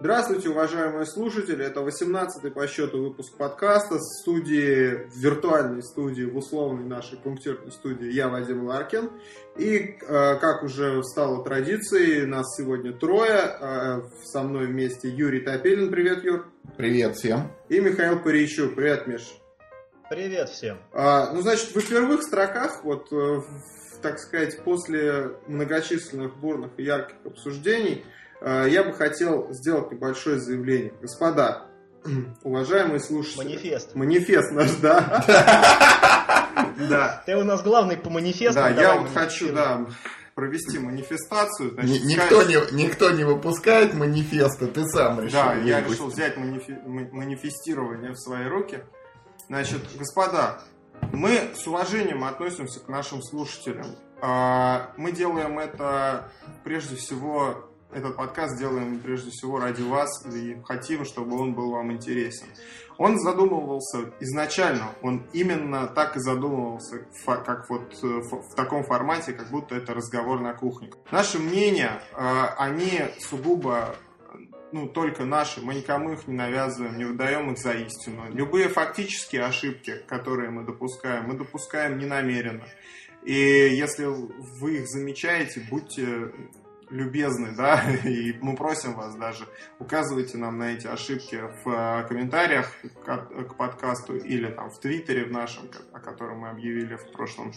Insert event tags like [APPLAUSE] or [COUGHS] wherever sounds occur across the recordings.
Здравствуйте, уважаемые слушатели. Это 18-й по счету выпуск подкаста с студии, в виртуальной студии, в условной нашей пунктирной студии я, Вадим Ларкин. И, э, как уже стало традицией, нас сегодня трое. Э, со мной вместе Юрий Топилин. Привет, Юр. Привет всем. И Михаил Парищук. Привет, Миш. Привет всем. А, ну, значит, в первых строках, вот, э, так сказать, после многочисленных бурных и ярких обсуждений, я бы хотел сделать небольшое заявление. Господа, [CLEARS THROAT] уважаемые слушатели. Манифест. Манифест наш, да. [LAUGHS] Да. Ты у нас главный по манифесту. Да, я вот хочу, да, провести манифестацию. Значит, никто, не, никто не выпускает манифеста, ты сам решил. Да, я решил взять манифи, манифестирование в свои руки. Значит, господа, мы с уважением относимся к нашим слушателям. А, мы делаем это прежде всего этот подкаст делаем прежде всего ради вас и хотим, чтобы он был вам интересен. Он задумывался изначально, он именно так и задумывался, как вот э, в таком формате, как будто это разговор на кухне. Наши мнения, э, они сугубо ну, только наши, мы никому их не навязываем, не выдаем их за истину. Любые фактические ошибки, которые мы допускаем, мы допускаем ненамеренно. И если вы их замечаете, будьте любезны, да, [LAUGHS] и мы просим вас даже, указывайте нам на эти ошибки в э, комментариях к, подкасту или там в Твиттере в нашем, о котором мы объявили в прошлом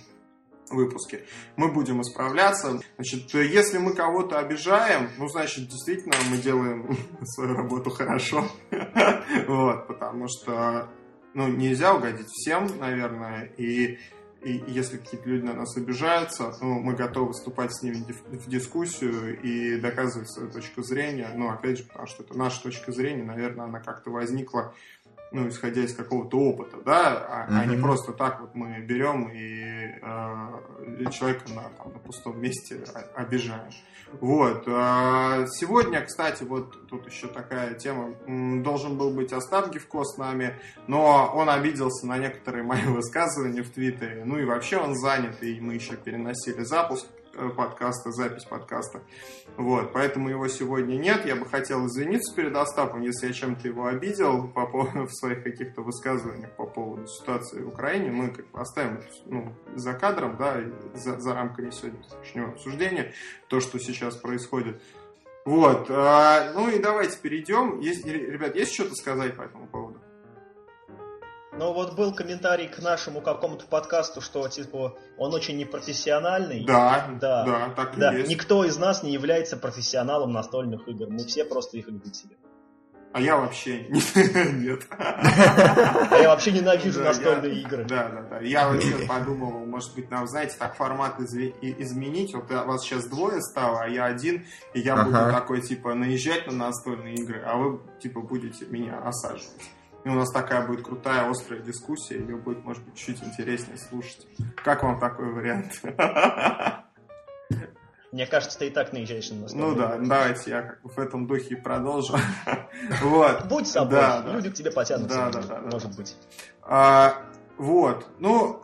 выпуске. Мы будем исправляться. Значит, если мы кого-то обижаем, ну, значит, действительно мы делаем [LAUGHS] свою работу хорошо. [LAUGHS] Вот, потому что, ну, нельзя угодить всем, наверное, и и если какие-то люди на нас обижаются, ну, мы готовы вступать с ними в дискуссию и доказывать свою точку зрения. Ну, опять же, потому что это наша точка зрения, наверное, она как-то возникла ну, исходя из какого-то опыта, да, а, mm-hmm. а не просто так вот мы берем и э, человека на, там, на пустом месте обижаем. Вот. А сегодня, кстати, вот тут еще такая тема. Должен был быть Остап Гивко с нами, но он обиделся на некоторые мои [LAUGHS] высказывания в Твиттере. Ну и вообще он занят, и мы еще переносили запуск подкаста, запись подкаста. Вот, поэтому его сегодня нет. Я бы хотел извиниться перед Остапом, если я чем-то его обидел по поводу, [LAUGHS] в своих каких-то высказываниях по поводу ситуации в Украине. Мы как бы оставим ну, за кадром, да, за, за рамками сегодняшнего обсуждения, то, что сейчас происходит. Вот, а, ну и давайте перейдем. Есть, ребят, есть что-то сказать по этому поводу? Ну вот был комментарий к нашему какому-то подкасту, что типа он очень непрофессиональный. Да, да, да, так да. и есть. Никто из нас не является профессионалом настольных игр. Мы все просто их любители. А я вообще [LAUGHS] нет. А я вообще ненавижу настольные игры. Да, да, да. Я вообще подумал, может быть, нам, знаете, так формат изменить. Вот вас сейчас двое стало, а я один, и я буду такой, типа, наезжать на настольные игры, а вы, типа, будете меня осаживать. И у нас такая будет крутая, острая дискуссия, ее будет, может быть, чуть интереснее слушать. Как вам такой вариант? Мне кажется, ты и так наезжаешь на нас. Ну да, давайте я как бы в этом духе продолжу. вот. Будь собой, да, люди к тебе потянутся, да, да, да, может быть. А, вот, ну,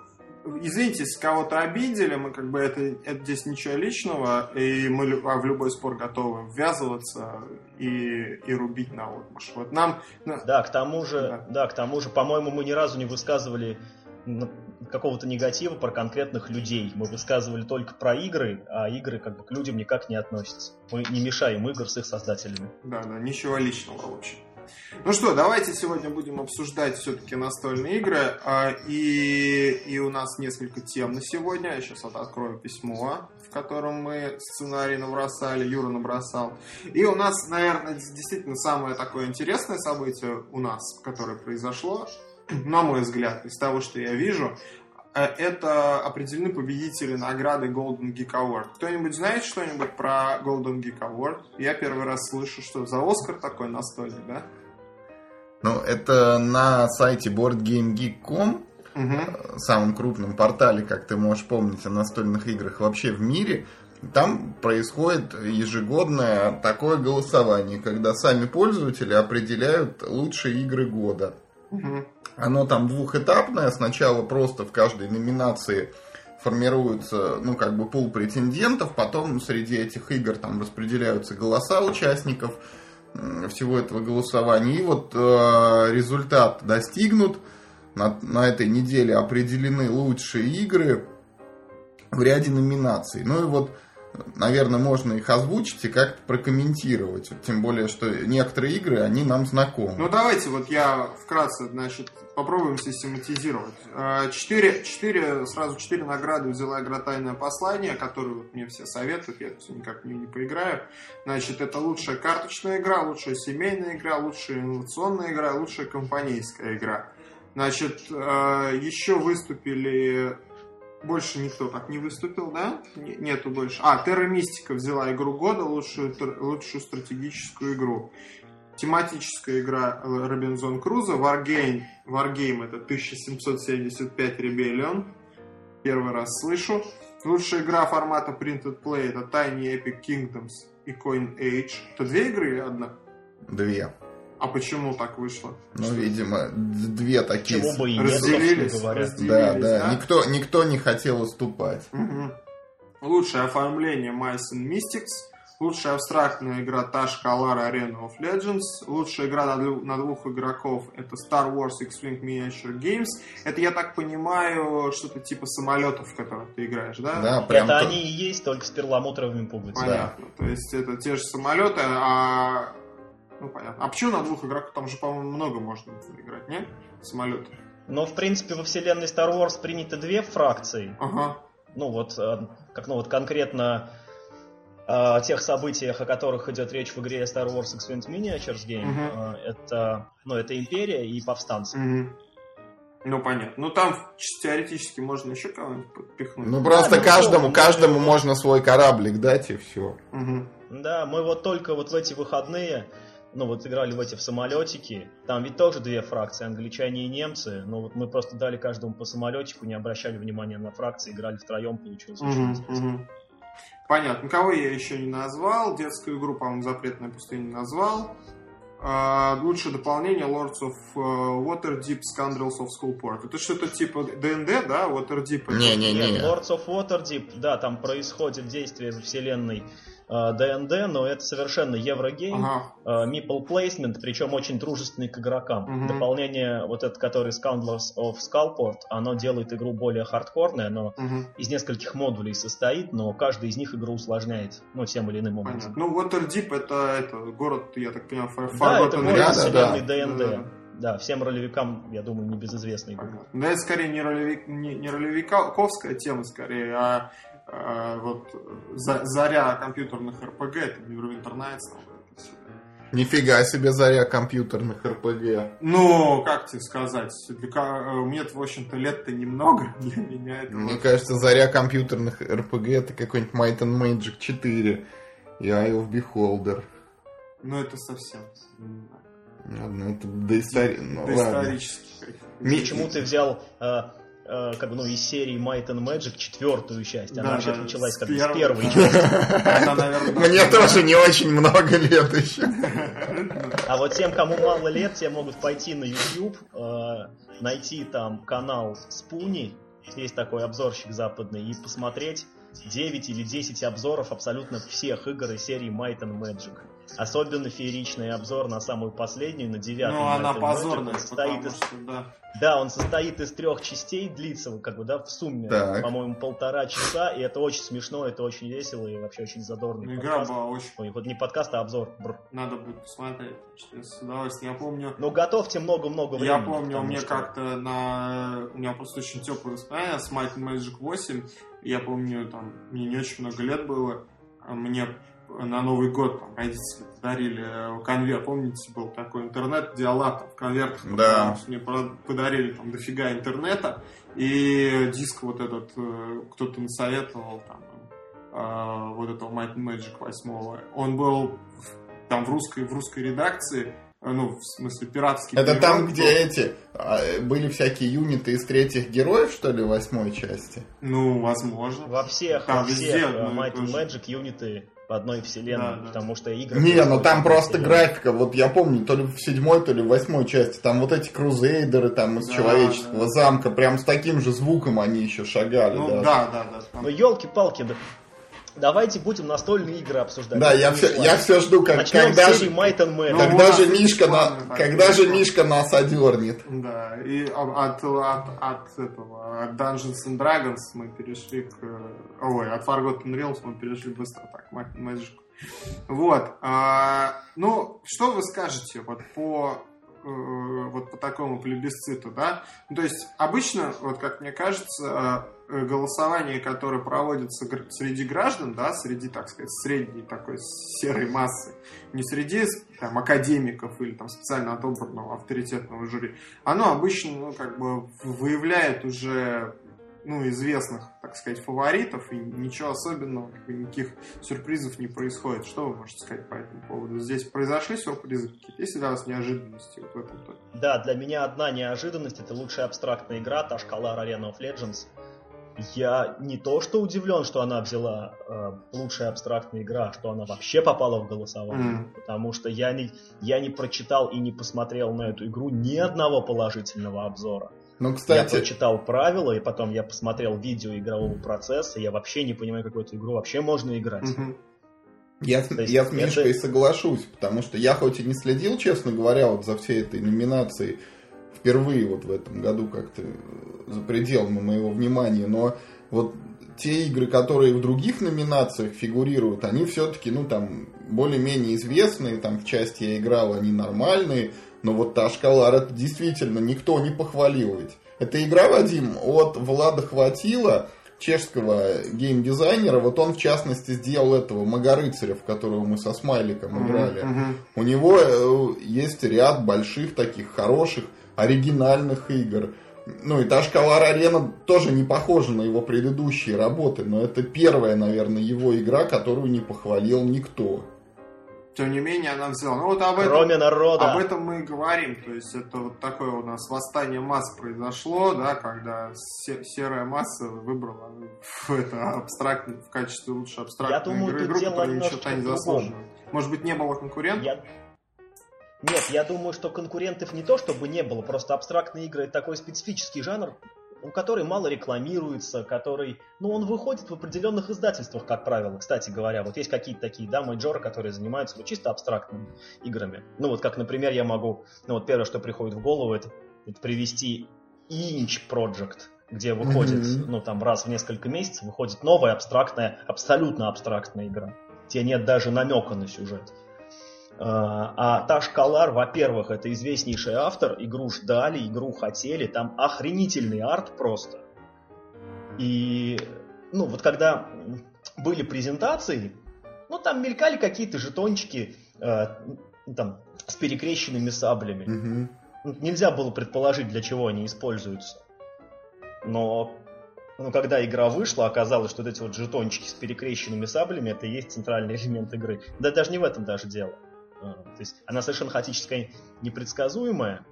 извините, если кого-то обидели, мы как бы это, это здесь ничего личного, и мы а в любой спор готовы ввязываться и, и рубить на отмаш. Вот нам... Да, к тому же, да. да, к тому же, по-моему, мы ни разу не высказывали какого-то негатива про конкретных людей. Мы высказывали только про игры, а игры как бы к людям никак не относятся. Мы не мешаем игр с их создателями. Да, да, ничего личного, в общем. Ну что, давайте сегодня будем обсуждать все-таки настольные игры. А, и, и у нас несколько тем на сегодня. Я сейчас открою письмо, в котором мы сценарий набросали, Юра набросал. И у нас, наверное, действительно самое такое интересное событие у нас, которое произошло, на мой взгляд, из того, что я вижу, э, это определены победители награды Golden Geek Award. Кто-нибудь знает что-нибудь про Golden Geek Award? Я первый раз слышу, что за Оскар такой настольный, да? Ну, это на сайте boardgamegeek.com, угу. самом крупном портале, как ты можешь помнить, о настольных играх вообще в мире. Там происходит ежегодное такое голосование, когда сами пользователи определяют лучшие игры года. Угу. Оно там двухэтапное. Сначала просто в каждой номинации формируется, ну, как бы пул претендентов, потом среди этих игр там распределяются голоса участников, всего этого голосования. И вот э, результат достигнут. На, на этой неделе определены лучшие игры в ряде номинаций. Ну и вот наверное, можно их озвучить и как-то прокомментировать. Тем более, что некоторые игры, они нам знакомы. Ну, давайте вот я вкратце, значит, попробуем систематизировать. Э, четыре, четыре, сразу четыре награды взяла игра «Тайное послание», которую вот мне все советуют, я все никак не, не поиграю. Значит, это лучшая карточная игра, лучшая семейная игра, лучшая инновационная игра, лучшая компанейская игра. Значит, э, еще выступили больше никто так не выступил, да? Нету больше. А, Терра Мистика взяла игру года, лучшую, лучшую стратегическую игру. Тематическая игра Робинзон Круза, Wargame, Wargame это 1775 Rebellion. Первый раз слышу. Лучшая игра формата Printed Play это Tiny Epic Kingdoms и Coin Age. Это две игры или одна? Две. А почему так вышло? Ну, что? видимо, две такие Чего бы и разделились, нет, разделились, да, да, да. Никто, никто не хотел уступать. Угу. Лучшее оформление Mice and Mystics. Лучшая абстрактная игра Tash Kalar Arena of Legends. Лучшая игра на, на двух игроков это Star Wars X-Wing Miniature Games. Это, я так понимаю, что-то типа самолетов, в которых ты играешь, да? Да, прям Это то... они и есть, только с перламутровыми пуговицами. Понятно. Да. То есть это те же самолеты, а ну, понятно. А почему на двух игроках? Там же, по-моему, много можно играть, нет? Самолеты. Но, в принципе, во вселенной Star Wars приняты две фракции. Ага. Ну, вот, э, как, ну, вот конкретно э, о тех событиях, о которых идет речь в игре Star Wars X-Wing Miniatures Game, uh-huh. это, ну, это Империя и Повстанцы. Uh-huh. Ну, понятно. Ну, там теоретически можно еще кого-нибудь подпихнуть. Ну, просто да, каждому, ну, каждому можно свой кораблик дать, и все. Угу. Да, мы вот только вот в эти выходные ну вот играли в эти в самолетики, там ведь тоже две фракции, англичане и немцы, но вот мы просто дали каждому по самолетику, не обращали внимания на фракции, играли втроем, получилось очень интересно. Понятно. Кого я еще не назвал? Детскую игру, по-моему, «Запретная пустыня» назвал. Uh, лучшее дополнение Lords of uh, Waterdeep Scoundrels of Skullport. Это что-то типа ДНД, да? Waterdeep? Не-не-не. Lords of Waterdeep, да, там происходит действие во вселенной ДНД, э, но это совершенно еврогейм, ага. Э, meeple placement, причем очень дружественный к игрокам. Угу. Дополнение, вот это, который Scoundrels of Skullport, оно делает игру более хардкорной, оно угу. из нескольких модулей состоит, но каждый из них игру усложняет, ну, тем или иным образом. Понятно. Ну, Waterdeep это, это город, я так понимаю, Forgotten Да, это город да, вселенной да, ДНД. Да, да. Да, всем ролевикам, я думаю, небезызвестный игры. Да, это скорее не, ролевик, не, не ролевиковская тема, скорее, а а, вот заря компьютерных РПГ, это Neverwinter Nights. Нифига себе заря компьютерных РПГ. Ну, как тебе сказать, для, мне в общем-то, лет-то немного [LAUGHS] для меня. Это мне кажется, заря компьютерных РПГ это какой-нибудь Might and Magic 4 и Eye of Beholder. Ну, это совсем. Ладно, это доистори... ну, доисторический. Почему ты взял э, Э, как бы, ну, из серии Might and Magic четвертую часть. Она да, вообще да, началась как бы с первой части. Мне тоже не очень много лет еще. А вот тем, кому мало лет, те могут пойти на YouTube, э, найти там канал Спуни, есть такой обзорщик западный, и посмотреть 9 или 10 обзоров абсолютно всех игр из серии Might and Magic. Особенно фееричный обзор на самую последнюю, на девятую. Ну, она позорная, состоит из... что, да. Да, он состоит из трех частей, длится, как бы, да, в сумме, так. по-моему, полтора часа, и это очень смешно, это очень весело и вообще очень задорно. Ну, игра была очень... Ой, вот не подкаст, а обзор. Бр. Надо будет посмотреть, с удовольствием. Я помню... Ну, готовьте много-много времени. Я помню, у меня что... как-то на... У меня просто очень теплые воспоминания с Might Magic 8. Я помню, там, мне не очень много лет было, а мне на Новый год там, родители подарили э, конверт. Помните, был такой интернет, диалат в конвертах. Да. Мне подарили там дофига интернета. И диск вот этот э, кто-то насоветовал там, э, вот этого Might Magic 8. Он был там в русской, в русской редакции, ну, в смысле, пиратский Это перевод, там, где был... эти, а, были всякие юниты из третьих героев, что ли, восьмой части? Ну, возможно. Во всех, там во всех везде, Might Magic юниты по одной вселенной, да, потому что игры... Не, ну там просто вселенной. графика, вот я помню, то ли в седьмой, то ли в восьмой части, там вот эти крузейдеры там из да, человеческого да. замка, прям с таким же звуком они еще шагали. Ну да, да, да. Ну елки-палки, да. Давайте будем настольные игры обсуждать. Да, я все, я все жду, как, когда, же, Might and Man. когда ну, же Мишка, на, когда же Мишка нас одернет. Да, и от, от, от этого, от Dungeons and Dragons мы перешли к... Ой, от Forgotten Realms мы перешли быстро так, Magic. Вот. А, ну, что вы скажете вот по Э, вот по такому плебисциту, да? Ну, то есть обычно, вот как мне кажется, голосование, которое проводится среди граждан, да, среди, так сказать, средней такой серой массы, не среди там, академиков или там специально отобранного авторитетного жюри, оно обычно, ну, как бы выявляет уже ну, известных, так сказать, фаворитов, и ничего особенного, никаких сюрпризов не происходит. Что вы можете сказать по этому поводу? Здесь произошли сюрпризы какие-то? Есть для вас неожиданности вот в этом -то? Да, для меня одна неожиданность — это лучшая абстрактная игра, та шкала Arena of Legends. Я не то что удивлен, что она взяла э, лучшая абстрактная игра, что она вообще попала в голосование, mm. потому что я не, я не прочитал и не посмотрел на эту игру ни одного положительного обзора. Ну, кстати... Я прочитал правила, и потом я посмотрел видео игрового процесса, я вообще не понимаю, какую эту игру вообще можно играть. Угу. Я, я с Мишкой это... соглашусь, потому что я хоть и не следил, честно говоря, вот за всей этой номинацией, впервые вот в этом году как-то за пределами моего внимания, но вот те игры, которые в других номинациях фигурируют, они все-таки, ну, там, более-менее известные, там, в части я играл, они нормальные, но вот та шкала, это действительно никто не похвалил ведь. Эта игра, Вадим, от Влада Хватило, чешского геймдизайнера, вот он в частности сделал этого Магарыцаря, в которого мы со Смайликом играли. Mm-hmm. У него э, есть ряд больших таких хороших оригинальных игр. Ну и та шкала Арена тоже не похожа на его предыдущие работы, но это первая, наверное, его игра, которую не похвалил никто тем не менее она взяла. Ну вот об этом, Кроме народа. об этом мы и говорим. То есть это вот такое у нас восстание масс произошло, да, когда серая масса выбрала в [LAUGHS] это абстрактно в качестве лучшей абстрактной Я думаю, игры, игру, которая ничего не заслуживает. Может быть, не было конкурентов? Я... Нет, я думаю, что конкурентов не то, чтобы не было, просто абстрактные игры это такой специфический жанр, который мало рекламируется, который, ну, он выходит в определенных издательствах, как правило. Кстати говоря, вот есть какие-то такие, да, мейджоры, которые занимаются вот чисто абстрактными играми. Ну, вот как, например, я могу, ну, вот первое, что приходит в голову, это, это привести Inch Project, где выходит, mm-hmm. ну, там, раз в несколько месяцев выходит новая абстрактная, абсолютно абстрактная игра, где нет даже намека на сюжет. А, а Таш Калар, во-первых, это известнейший автор, игру ждали, игру хотели, там охренительный арт просто. И, ну, вот когда были презентации, ну, там мелькали какие-то жетончики, э, там, с перекрещенными саблями. Угу. Нельзя было предположить, для чего они используются. Но ну, когда игра вышла, оказалось, что вот эти вот жетончики с перекрещенными саблями, это и есть центральный элемент игры. Да даже не в этом даже дело. А, то есть она совершенно хаотическая, непредсказуемая.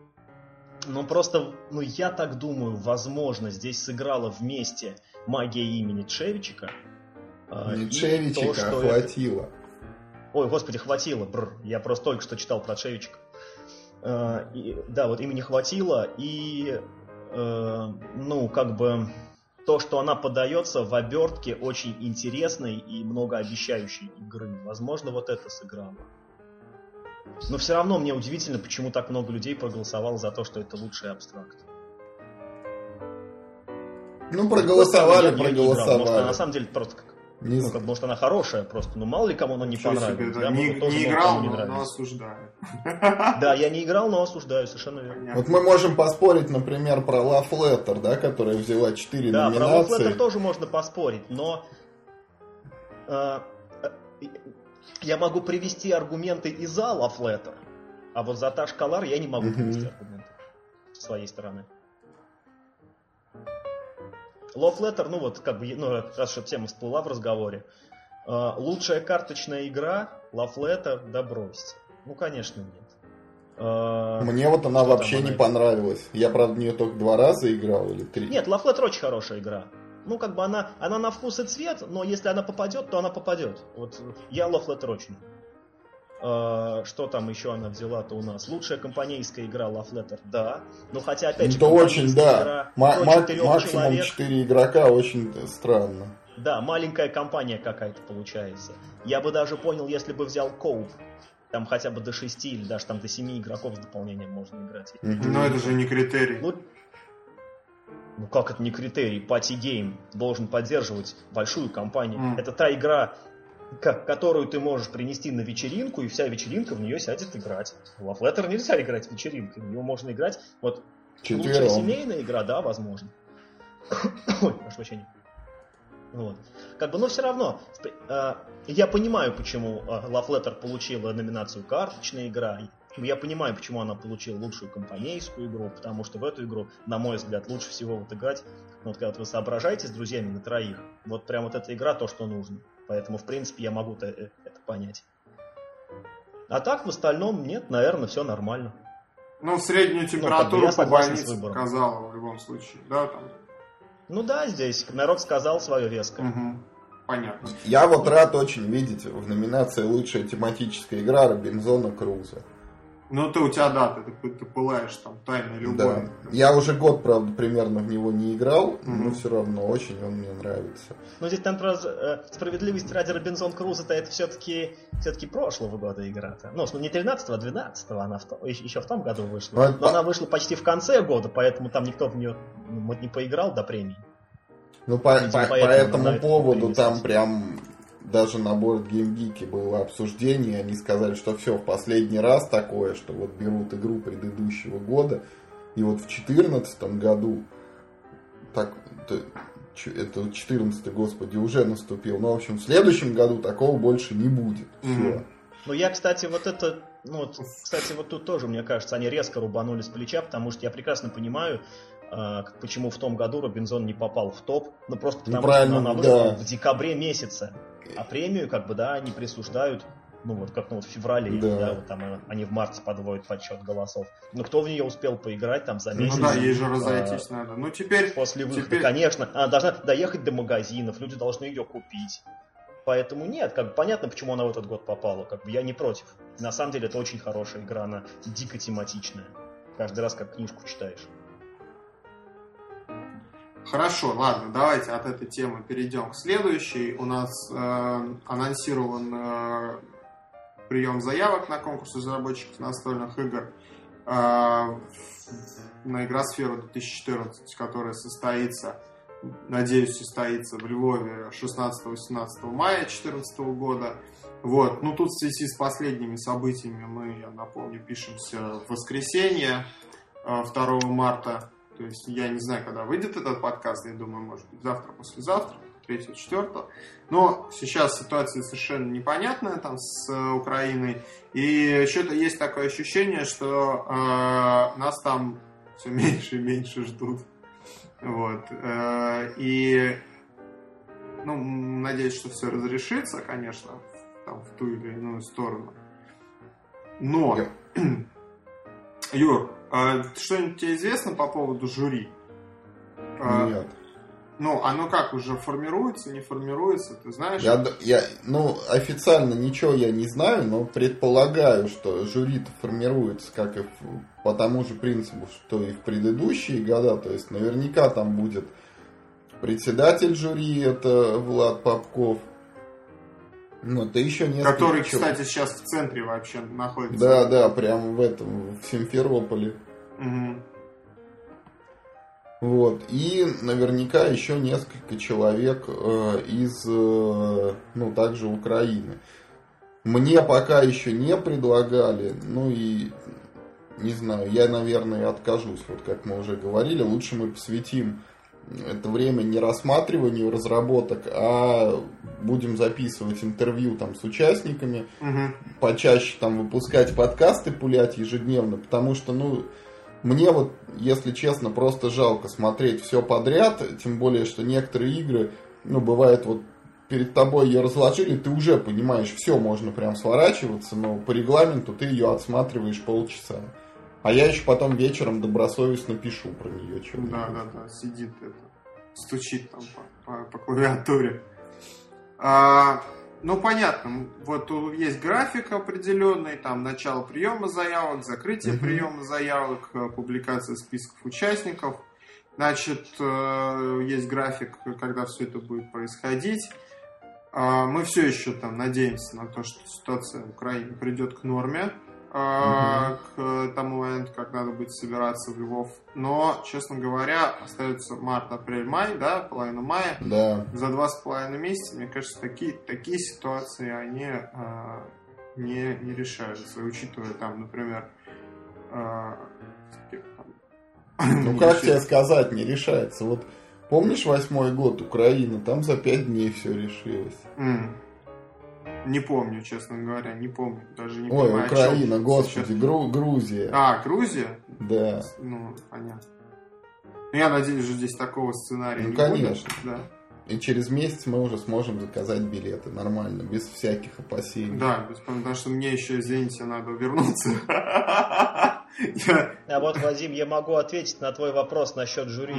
Но просто, ну я так думаю, возможно, здесь сыграла вместе магия имени Чевичика. А, Не Чевичика, то, что хватило. Это... Ой, господи, хватило, бр. Я просто только что читал про Чевичика. А, и, да, вот имени хватило, и ну, как бы то, что она подается в обертке очень интересной и многообещающей игры. Возможно, вот это сыграло. Но все равно мне удивительно, почему так много людей проголосовало за то, что это лучший абстракт. Ну, проголосовали, я, проголосовали. Я может, она на самом деле просто как не ну, как, может, она хорошая просто, но мало ли кому она не понравилась. Себе, да? не, не играл, не но, но осуждаю. [LAUGHS] Да, я не играл, но осуждаю, совершенно верно. Вот мы можем поспорить, например, про Love Letter, да, которая взяла 4 да, номинации. Да, про Love Letter тоже можно поспорить, но э, я могу привести аргументы и за Letter, а вот за Таш Калар я не могу привести аргументы с своей стороны. Letter, ну вот, как бы, ну, раз что тема всплыла в разговоре. Uh, лучшая карточная игра, Letter, да бросьте. Ну, конечно, нет. Uh, Мне вот она вообще не понравилась. Я, правда, в нее только два раза играл или три. Нет, Letter очень хорошая игра ну, как бы она, она на вкус и цвет, но если она попадет, то она попадет. Вот я Love Letter очень. Uh, что там еще она взяла-то у нас? Лучшая компанейская игра Love Letter, да. Но хотя, опять же, Это очень, да. Игра Ма- максимум человек... 4 игрока очень странно. Да, маленькая компания какая-то получается. Я бы даже понял, если бы взял Коуп. Там хотя бы до 6 или даже там до 7 игроков с дополнением можно играть. Но это же не критерий. Ну, ну как это не критерий? Party Game должен поддерживать большую компанию. Mm. Это та игра, которую ты можешь принести на вечеринку, и вся вечеринка в нее сядет играть. В Love Letter нельзя играть в вечеринку, в него можно играть. Вот Четвером. лучшая семейная игра, да, возможно. [COUGHS] Ой, прошу прощения. Вот. Как бы, но все равно, э, я понимаю, почему э, Love Letter получила номинацию «Карточная игра», я понимаю, почему она получила лучшую компанейскую игру, потому что в эту игру, на мой взгляд, лучше всего вот играть, ну, вот когда вы соображаете с друзьями на троих, вот прям вот эта игра то, что нужно. Поэтому, в принципе, я могу это, это понять. А так, в остальном, нет, наверное, все нормально. Ну, среднюю температуру ну, как бы по больнице сказала в любом случае, да, там ну да, здесь народ сказал свое веское. Угу. Понятно. Я вот рад очень видеть в номинации лучшая тематическая игра Робинзона Круза. Ну, ты у тебя, да, ты, ты, ты пылаешь там тайной любовь. Да. Я уже год, правда, примерно в него не играл, mm-hmm. но все равно очень он мне нравится. Ну, здесь там просто э, справедливость ради Робинзон Круза-то это все-таки все-таки прошлого года игра-то. Ну, не 13 а 12 она в то, еще в том году вышла. Но, но по... она вышла почти в конце года, поэтому там никто в нее ну, не поиграл до премии. Ну, по, по, по этому поводу там прям даже на Game Geek было обсуждение, они сказали, что все, в последний раз такое, что вот берут игру предыдущего года, и вот в 2014 году, так, это 14 господи, уже наступил, но, в общем, в следующем году такого больше не будет. Все. Mm-hmm. Ну, я, кстати, вот это, ну, вот, кстати, вот тут тоже, мне кажется, они резко рубанули с плеча, потому что я прекрасно понимаю, почему в том году Робинзон не попал в топ, ну просто потому ну, что она вышла да. в декабре месяце, а премию как бы да они присуждают ну вот как ну вот в феврале, да. да, вот там э, они в марте подводят подсчет голосов. Но кто в нее успел поиграть там за месяц? Ну да, ей же разойтись а, надо. Ну теперь... После выхода, теперь... конечно. Она должна доехать до магазинов, люди должны ее купить. Поэтому нет, как бы понятно, почему она в этот год попала. Как бы я не против. На самом деле это очень хорошая игра, она дико тематичная. Каждый раз как книжку читаешь. Хорошо, ладно, давайте от этой темы перейдем к следующей. У нас э, анонсирован э, прием заявок на конкурс разработчиков настольных игр э, на Игросферу 2014, которая состоится, надеюсь, состоится в Львове 16-18 мая 2014 года. Вот, ну тут в связи с последними событиями мы, я напомню, пишемся в воскресенье 2 э, марта то есть я не знаю, когда выйдет этот подкаст, я думаю, может быть, завтра, послезавтра, 3 четвертого. Но сейчас ситуация совершенно непонятная там с э, Украиной. И что-то есть такое ощущение, что э, нас там все меньше и меньше ждут. Вот. Э, и ну, надеюсь, что все разрешится, конечно, там, в ту или иную сторону. Но, Юр, а что-нибудь тебе известно по поводу жюри? А, Нет. Ну, оно как, уже формируется, не формируется, ты знаешь? Я, я, ну, официально ничего я не знаю, но предполагаю, что жюри-то формируется как и по тому же принципу, что и в предыдущие года. То есть наверняка там будет председатель жюри, это Влад Попков, ну, ты еще не Который, кстати, сейчас в центре вообще находится. Да, да, прямо в этом, в Симферополе. Угу. Вот. И наверняка еще несколько человек э, из, э, ну, также Украины. Мне пока еще не предлагали, ну и не знаю, я, наверное, откажусь. Вот как мы уже говорили, лучше мы посвятим это время не рассматриванию разработок, а будем записывать интервью там с участниками, угу. почаще там выпускать подкасты, пулять ежедневно, потому что, ну, мне вот, если честно, просто жалко смотреть все подряд, тем более, что некоторые игры, ну, бывает вот перед тобой ее разложили, ты уже понимаешь, все, можно прям сворачиваться, но по регламенту ты ее отсматриваешь полчаса. А я еще потом вечером добросовестно пишу про нее. Да, да, да, сидит это, стучит там по, по, по клавиатуре. А, ну, понятно, вот есть график определенный, там начало приема заявок, закрытие mm-hmm. приема заявок, э, публикация списков участников. Значит, э, есть график, когда все это будет происходить. А, мы все еще там надеемся на то, что ситуация в Украине придет к норме угу. к тому моменту, как надо будет собираться в Львов. Но, честно говоря, остается март, апрель, май, да, половина мая. Да. За два с половиной месяца, мне кажется, такие, такие ситуации, они а, не, не решаются. Учитывая там, например, а, ну как тебе сказать, не решается. Вот помнишь восьмой год Украины, там за пять дней все решилось. Mm. Не помню, честно говоря, не помню. Даже не Ой, понимаю, Украина, господи, Гру- Грузия. А, Грузия? Да. Ну, понятно. Ну, я надеюсь, что здесь такого сценария ну, не конечно. будет. Да. И через месяц мы уже сможем заказать билеты нормально, без всяких опасений. Да, без, потому что мне еще, извините, надо вернуться. А вот, Вадим, я могу ответить на твой вопрос насчет жюри.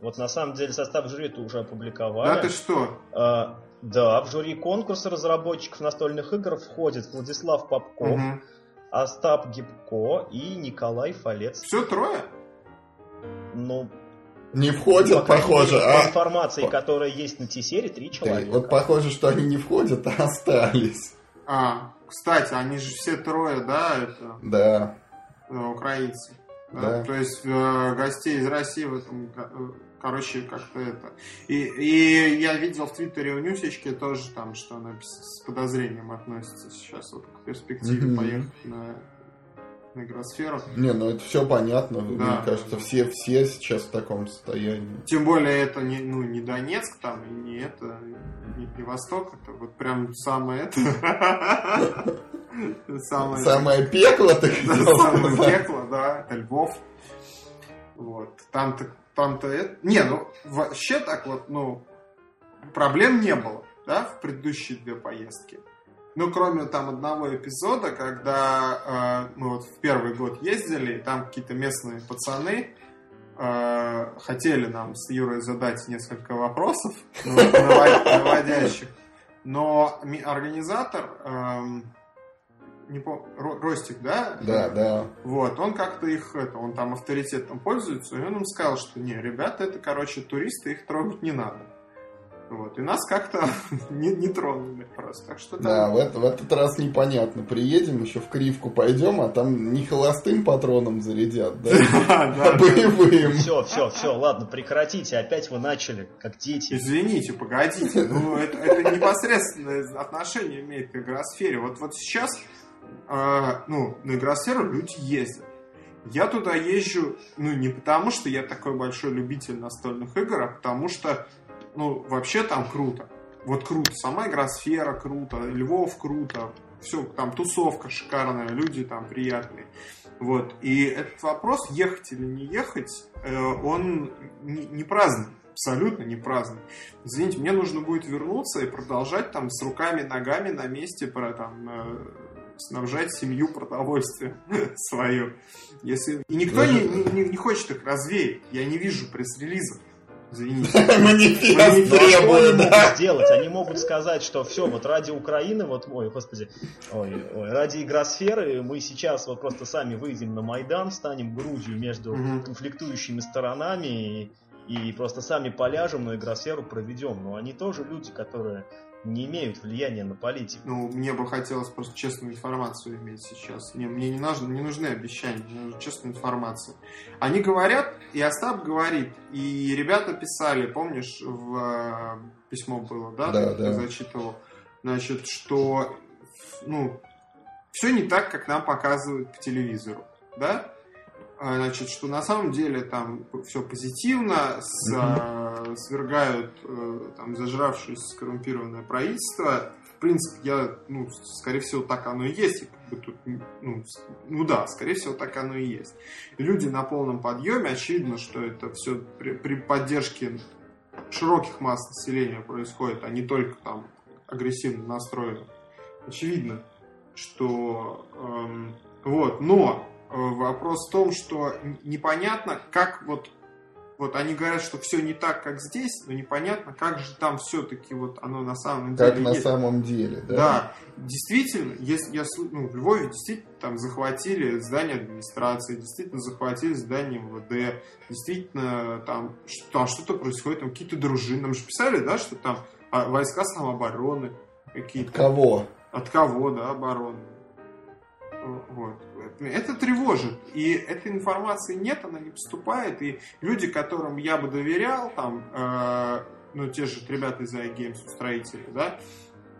Вот на самом деле состав жюри-то уже опубликовали. Да ты что? Да, в жюри конкурса разработчиков настольных игр входят Владислав Попков, угу. Остап Гибко и Николай Фалец. Все трое? Ну, не входят, по похоже. а... информации, которая есть на T-серии, три человека. Вот похоже, что они не входят, а остались. А, кстати, они же все трое, да, это? Да. Э, украинцы. Да? да. То есть э, гостей из России в этом э, короче, как-то это. И, и я видел в Твиттере у Нюсечки тоже там, что она с подозрением относится сейчас вот к перспективе mm-hmm. поехать на, на игросферу. Не, ну это все понятно. Да. Мне кажется, все, все сейчас в таком состоянии. Тем более это не, ну, не Донецк там, и не это, не, не Восток, это вот прям самое это. [LAUGHS] Самое, самое пекло, так Самое пекло, да, это Львов. Вот. Там-то там-то это... Не, ну, вообще так вот, ну, проблем не было, да, в предыдущие две поездки. Ну, кроме там одного эпизода, когда э, мы вот в первый год ездили, и там какие-то местные пацаны э, хотели нам с Юрой задать несколько вопросов [LAUGHS] наводящих, но организатор... Э, не помню, Ростик, да? Да, да. Вот, он как-то их, это, он там авторитетом пользуется, и он им сказал, что не, ребята, это, короче, туристы, их трогать не надо. Вот, и нас как-то [LAUGHS] не, не тронули просто. Так что, да, в, это, в этот раз непонятно. Приедем, еще в Кривку пойдем, а там не холостым патроном зарядят, да? [LAUGHS] А боевым. Все, все, все, ладно, прекратите. Опять вы начали, как дети. Извините, погодите. Ну, это, непосредственное отношение имеет к игросфере. Вот, вот сейчас а, ну, на игросферу люди ездят. Я туда езжу, ну, не потому, что я такой большой любитель настольных игр, а потому что, ну, вообще там круто. Вот круто. Сама игросфера круто, Львов круто, все, там тусовка шикарная, люди там приятные. Вот. И этот вопрос, ехать или не ехать, э, он не, праздный абсолютно не праздный. Извините, мне нужно будет вернуться и продолжать там с руками, ногами на месте про там э, снабжать семью продовольствием [LAUGHS] свое. Если... И никто не, не, не хочет их развеять. Я не вижу пресс-релизов. Извините. [LAUGHS] Манифест требует, да? сделать. Они могут сказать, что все, вот ради Украины, вот, ой, господи, ой, ой, ради игросферы мы сейчас вот просто сами выйдем на Майдан, станем грудью между угу. конфликтующими сторонами и, и просто сами поляжем, но игросферу проведем. Но они тоже люди, которые не имеют влияния на политику. Ну, мне бы хотелось просто честную информацию иметь сейчас. Мне, мне не, нужно, не нужны обещания, мне нужна честная информация. Они говорят, и Остап говорит, и ребята писали, помнишь, в э, письмо было, да? Да, Ты да. зачитывал. Значит, что, ну, все не так, как нам показывают по телевизору, да? А, значит, что на самом деле там все позитивно, с, mm-hmm. свергают э, там зажравшееся скоррумпированное правительство. В принципе, я, ну, скорее всего, так оно и есть. И как бы тут, ну, ну да, скорее всего, так оно и есть. Люди на полном подъеме, очевидно, что это все при, при поддержке широких масс населения происходит, а не только там агрессивно настроенных. Очевидно, что эм, вот, но Вопрос в том, что непонятно, как вот вот они говорят, что все не так, как здесь, но непонятно, как же там все-таки вот оно на самом деле Как на есть. самом деле, да? Да, действительно, если я ну, в Львове действительно там захватили здание администрации, действительно захватили здание МВД, действительно там, ш- там что-то происходит, там какие-то дружины, нам же писали, да, что там а, войска самообороны какие-то. Кого? От кого, да, обороны. Вот. Это тревожит. И этой информации нет, она не поступает. И люди, которым я бы доверял, там, э, ну, те же ребята из iGames, устроители, да,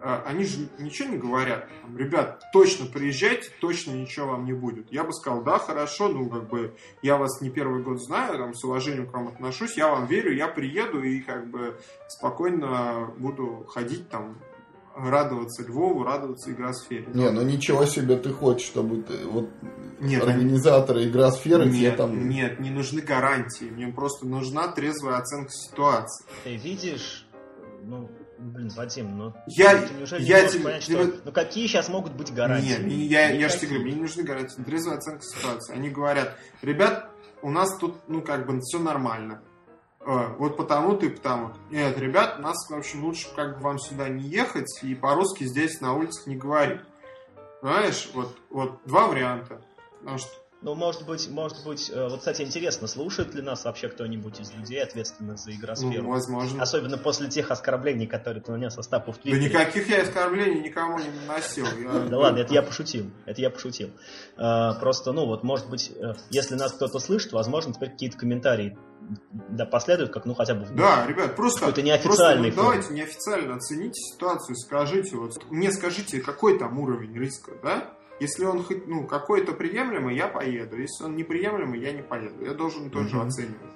э, они же ничего не говорят. Там, Ребят, точно приезжайте, точно ничего вам не будет. Я бы сказал, да, хорошо, ну, как бы, я вас не первый год знаю, там, с уважением к вам отношусь, я вам верю, я приеду и, как бы, спокойно буду ходить там, радоваться Львову, радоваться игросфере. Не, ну ничего себе ты хочешь, чтобы ты, вот Нет, организаторы игросферы тебе Нет, там... нет, не нужны гарантии. Мне просто нужна трезвая оценка ситуации. Ты видишь, ну, блин, Вадим, ну Я- ты неужели я не тебе- понять, тебе- что... Ну какие сейчас могут быть гарантии? Нет, не- я, я же тебе говорю, мне не нужны гарантии. Трезвая оценка ситуации. Они говорят, ребят, у нас тут, ну, как бы, все нормально. Э, Вот потому-то и потому. Нет, ребят, нас, в общем, лучше как бы вам сюда не ехать и по-русски здесь на улицах не говорить. Знаешь, вот, вот два варианта. Потому что Ну, может быть, может быть, э, вот, кстати, интересно, слушает ли нас вообще кто-нибудь из людей, ответственных за ну, игросферу? возможно. Особенно после тех оскорблений, которые ты нанес Остапу в Да Твиттере. никаких я оскорблений никому не наносил. Да ладно, это я пошутил. Это я пошутил. А, Просто, ну вот, может быть, э, если нас кто-то слышит, возможно, теперь какие-то комментарии да, последуют, как, ну, хотя бы Да, ребят, просто... Какой-то неофициальный просто, ну, давайте неофициально оцените ситуацию, скажите, вот мне скажите, какой там уровень риска, да? Если он хоть, ну, какой-то приемлемый, я поеду. Если он неприемлемый, я не поеду. Я должен тоже Мгм. оценивать.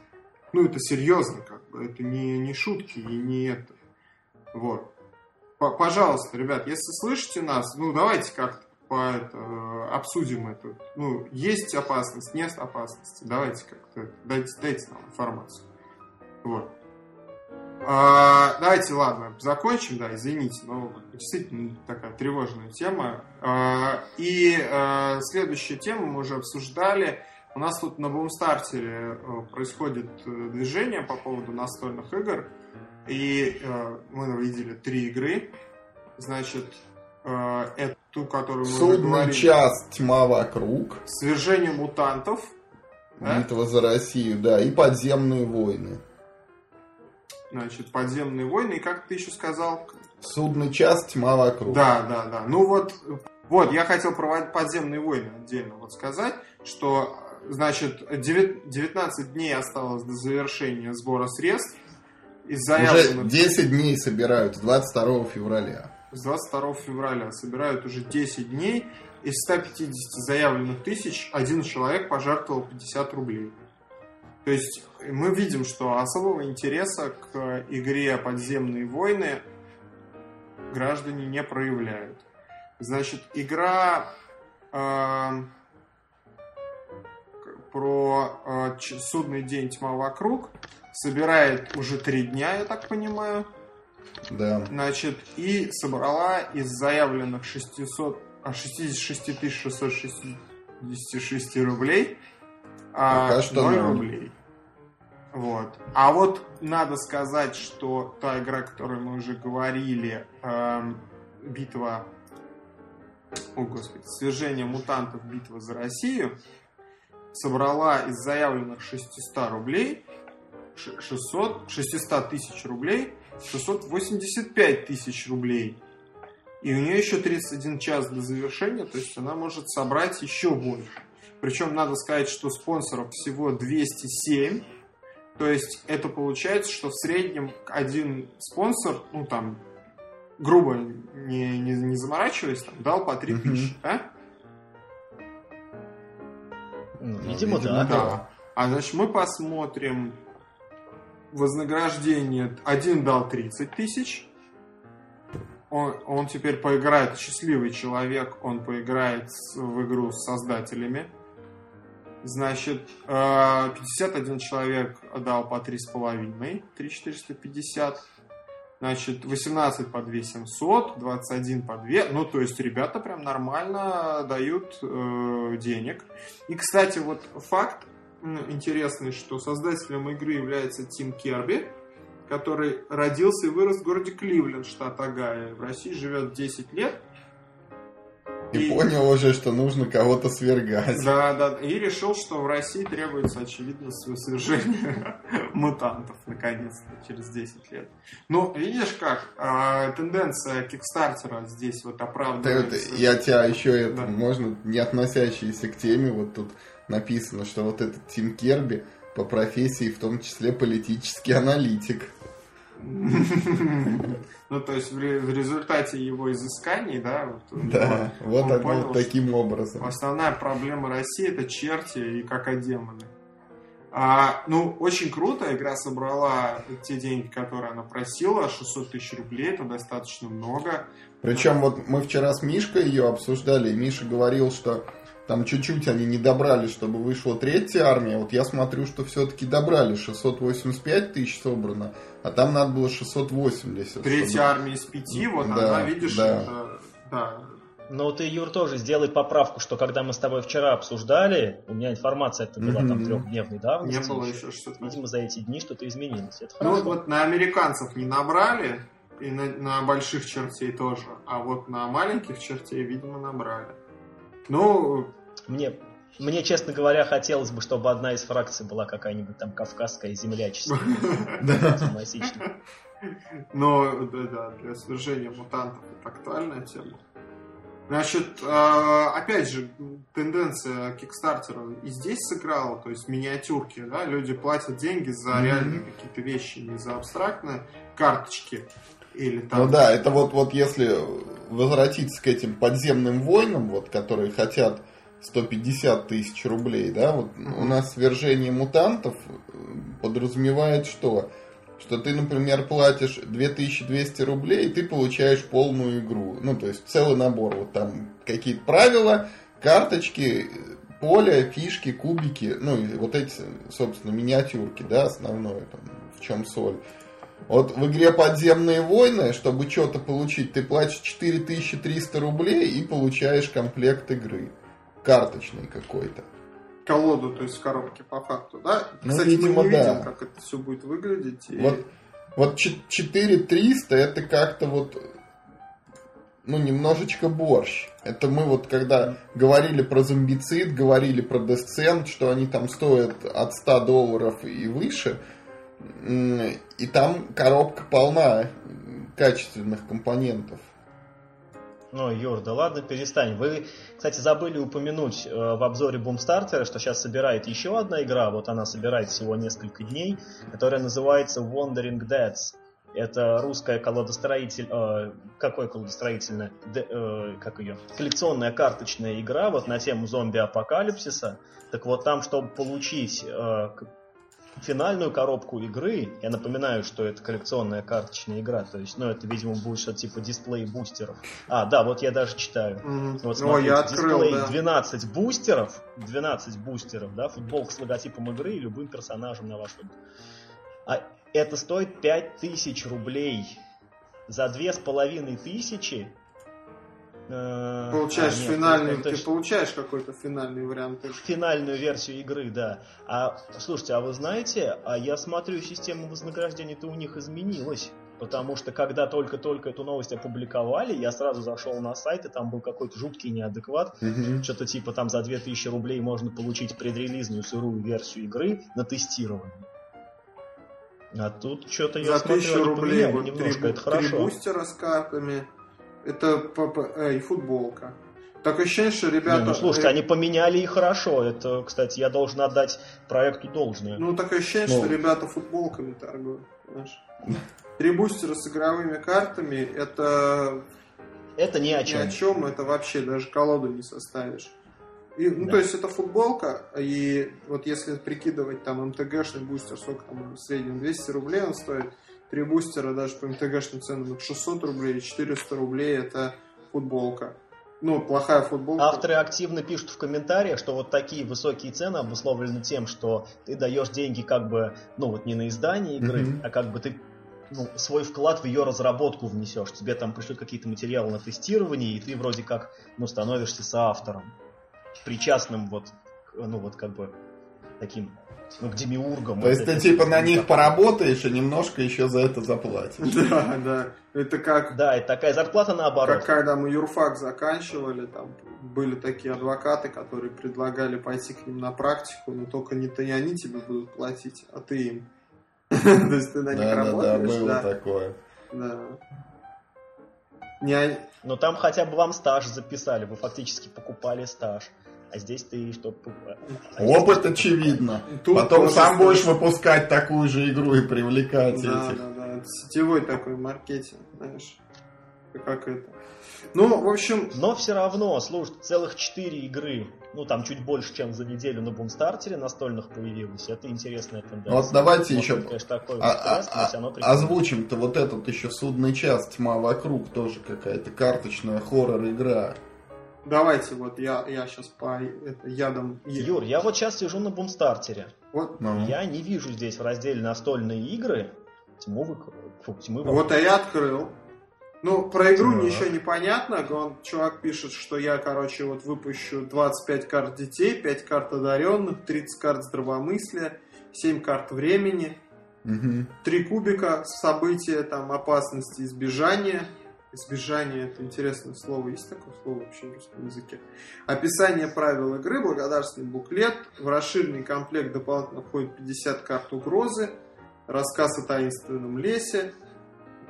Ну, это серьезно, как бы. Это не, не шутки и не это. Вот. П- Пожалуйста, ребят, если слышите нас, ну, давайте как-то по это, э, обсудим это. Ну, есть опасность, нет опасности. Давайте как-то, дайте, дайте нам информацию. Вот. А, давайте, ладно, закончим, да, извините, но действительно такая тревожная тема. А, и а, следующая тема мы уже обсуждали. У нас тут на Бумстартере э, происходит э, движение по поводу настольных игр. И э, мы видели три игры. Значит, э, это ту, которую мы уже Судный говорили. час, тьма вокруг, Свержение мутантов. Да? битва за Россию, да, и подземные войны. Значит, подземные войны. И как ты еще сказал, Судный час, тьма вокруг. Да, да, да. Ну вот, вот, я хотел про подземные войны отдельно вот сказать, что, значит, девят- 19 дней осталось до завершения сбора средств. Из Уже заявленных 10 дней собирают, с 22 февраля. С 22 февраля собирают уже 10 дней. Из 150 заявленных тысяч один человек пожертвовал 50 рублей. То есть мы видим, что особого интереса к игре «Подземные войны» граждане не проявляют. Значит, игра э, про э, судный день «Тьма вокруг» собирает уже три дня, я так понимаю. Да. Значит, и собрала из заявленных 600, а, 66 666 рублей а, Пока что 0 ноль. рублей. Вот. А вот надо сказать, что та игра, о которой мы уже говорили, эм, битва... О, господи, свержение мутантов, битва за Россию, собрала из заявленных 600 рублей ш- 600, 600 тысяч рублей 685 тысяч рублей. И у нее еще 31 час до завершения, то есть она может собрать еще больше. Причем надо сказать, что спонсоров всего 207. То есть это получается, что в среднем один спонсор, ну там, грубо не, не, не заморачиваясь, там, дал по 3 Мгм. тысячи, да? Ну, видимо, видимо, да. Да. А значит, мы посмотрим вознаграждение. Один дал 30 тысяч. Он, он теперь поиграет, счастливый человек, он поиграет в игру с создателями. Значит, э, 51 человек дал по 3,5, 3,450. Значит, 18 по 2700, 21 по 2. Ну, то есть ребята прям нормально дают э, денег. И, кстати, вот факт, интересный, что создателем игры является Тим Керби, который родился и вырос в городе Кливленд, штат Огайо. В России живет 10 лет. И, и понял уже, что нужно кого-то свергать. Да, да. И решил, что в России требуется, очевидно, свержение [LAUGHS] мутантов, наконец-то, через 10 лет. Ну, видишь как, э, тенденция Кикстартера здесь вот оправдывается. Я тебя еще, это, да. можно, не относящиеся к теме, вот тут написано, что вот этот Тим Керби по профессии, в том числе политический аналитик. Ну, то есть в результате его изысканий, да, вот, да, вот он понял, таким образом. Основная проблема России это черти и какодемоны. А, ну, очень круто, игра собрала те деньги, которые она просила, 600 тысяч рублей, это достаточно много. Причем вот мы вчера с Мишкой ее обсуждали, и Миша говорил, что там чуть-чуть они не добрали, чтобы вышла третья армия. Вот я смотрю, что все-таки добрали. 685 тысяч собрано, а там надо было 680. Третья чтобы... армия из пяти, вот да, она, видишь, да. это... Да. Но ты, Юр, тоже сделай поправку, что когда мы с тобой вчера обсуждали, у меня информация это была mm-hmm. там трехдневной давности. Не было еще что-то. Видимо, за эти дни что-то изменилось. Это ну вот, вот на американцев не набрали, и на, на больших чертей тоже. А вот на маленьких чертей, видимо, набрали. Ну, мне, мне, честно говоря, хотелось бы, чтобы одна из фракций была какая-нибудь там кавказская землячество. [LAUGHS] Но, да, да, для свержения мутантов это актуальная тема. Значит, а, опять же, тенденция Кикстартера и здесь сыграла, то есть миниатюрки, да, люди платят деньги за реальные какие-то вещи, не за абстрактные карточки. Или там... Ну да, это вот, вот если возвратиться к этим подземным войнам, вот, которые хотят 150 тысяч рублей, да, вот mm-hmm. у нас свержение мутантов э, подразумевает что? Что ты, например, платишь 2200 рублей, и ты получаешь полную игру. Ну, то есть целый набор. Вот там какие-то правила, карточки, поле, фишки, кубики, ну, и вот эти, собственно, миниатюрки, да, основное, там, в чем соль. Вот в игре «Подземные войны», чтобы что-то получить, ты платишь 4300 рублей и получаешь комплект игры карточный какой-то. Колоду, то есть в коробке по факту, да? Ну, Кстати, видимо, мы не да. видим, как это все будет выглядеть. И... Вот, вот 4300 это как-то вот ну, немножечко борщ. Это мы вот когда говорили про зомбицид, говорили про десцент, что они там стоят от 100 долларов и выше, и там коробка полна качественных компонентов. Ну, Юр, да ладно, перестань. Вы, кстати, забыли упомянуть э, в обзоре Бумстартера, что сейчас собирает еще одна игра, вот она собирает всего несколько дней, которая называется Wandering Deads. Это русская колодостроитель... Э, какой колодостроительная? Де, э, как ее? Коллекционная карточная игра вот на тему зомби-апокалипсиса. Так вот там, чтобы получить э, финальную коробку игры, я напоминаю, что это коллекционная карточная игра, то есть, ну, это, видимо, будет что-то типа дисплей бустеров. А, да, вот я даже читаю. Mm-hmm. Вот смотрите, я открыл, дисплей да. 12 бустеров, 12 бустеров, да, футболка с логотипом игры и любым персонажем на ваш выбор. А это стоит 5000 рублей. За 2500 получаешь а, нет, финальный, ты точно... получаешь какой-то финальный вариант. Финальную версию игры, да. А слушайте, а вы знаете, а я смотрю, система вознаграждения-то у них изменилась. Потому что когда только-только эту новость опубликовали, я сразу зашел на сайт, и там был какой-то жуткий неадекват. Mm-hmm. Что-то типа там за 2000 рублей можно получить предрелизную сырую версию игры на тестирование. А тут что-то я за смотрю, 1000 рублей вот немножко, три, это хорошо. Три бустера с картами. Это э, и футболка. Так ощущение, что ребята... Не, ну, слушайте, они поменяли и хорошо. Это, кстати, я должен отдать проекту должное. Ну, такое ощущение, ну. что ребята футболками торгуют. Знаешь? Три бустера с игровыми картами, это... Это ни о чем. Ни о чем, это вообще даже колоду не составишь. И, ну, да. то есть это футболка, и вот если прикидывать там МТГшный бустер, сколько там в среднем, 200 рублей он стоит, Три бустера даже по МТГшным ценам 600 рублей, 400 рублей это футболка. Ну, плохая футболка. Авторы активно пишут в комментариях, что вот такие высокие цены обусловлены тем, что ты даешь деньги как бы, ну вот не на издание игры, mm-hmm. а как бы ты ну, свой вклад в ее разработку внесешь. Тебе там пришлют какие-то материалы на тестирование, и ты вроде как ну, становишься соавтором, причастным вот, ну вот как бы таким к демиургам. То есть ты типа на них поработаешь и немножко еще за это заплатишь. [LAUGHS] Да, да. Это как... Да, это такая зарплата наоборот. Как когда мы юрфак заканчивали, там были такие адвокаты, которые предлагали пойти к ним на практику, но только не, не они тебе будут платить, а ты им. [LAUGHS] То есть ты на них работаешь. Да, было такое. Да. Не... Но там хотя бы вам стаж записали, вы фактически покупали стаж. А здесь ты что? А Опыт здесь... очевидно. Тут Потом сам будешь есть... выпускать такую же игру и привлекать да, этих. Да, да, да. Сетевой такой маркетинг, знаешь. Как это. Ну, в общем... Но все равно, слушай, целых четыре игры, ну, там чуть больше, чем за неделю на бумстартере настольных появилось. Это интересная тенденция. Вот давайте Может, еще конечно, такой а, стресс, а, а, озвучим-то вот этот еще судный час, тьма вокруг, тоже какая-то карточная хоррор-игра. Давайте, вот я, я сейчас по это, ядам... Юр, я вот сейчас сижу на бумстартере. Вот. Ну. Я не вижу здесь в разделе настольные игры тьму, фу, тьмы Вот а я открыл. Ну, про игру да. ничего не понятно. Он, чувак пишет, что я, короче, вот выпущу 25 карт детей, 5 карт одаренных, 30 карт здравомыслия, 7 карт времени, угу. 3 кубика события, там, опасности, избежания. Избежание это интересное слово. Есть такое слово вообще в русском языке? Описание правил игры, благодарственный буклет. В расширенный комплект дополнительно входит 50 карт угрозы, рассказ о таинственном лесе,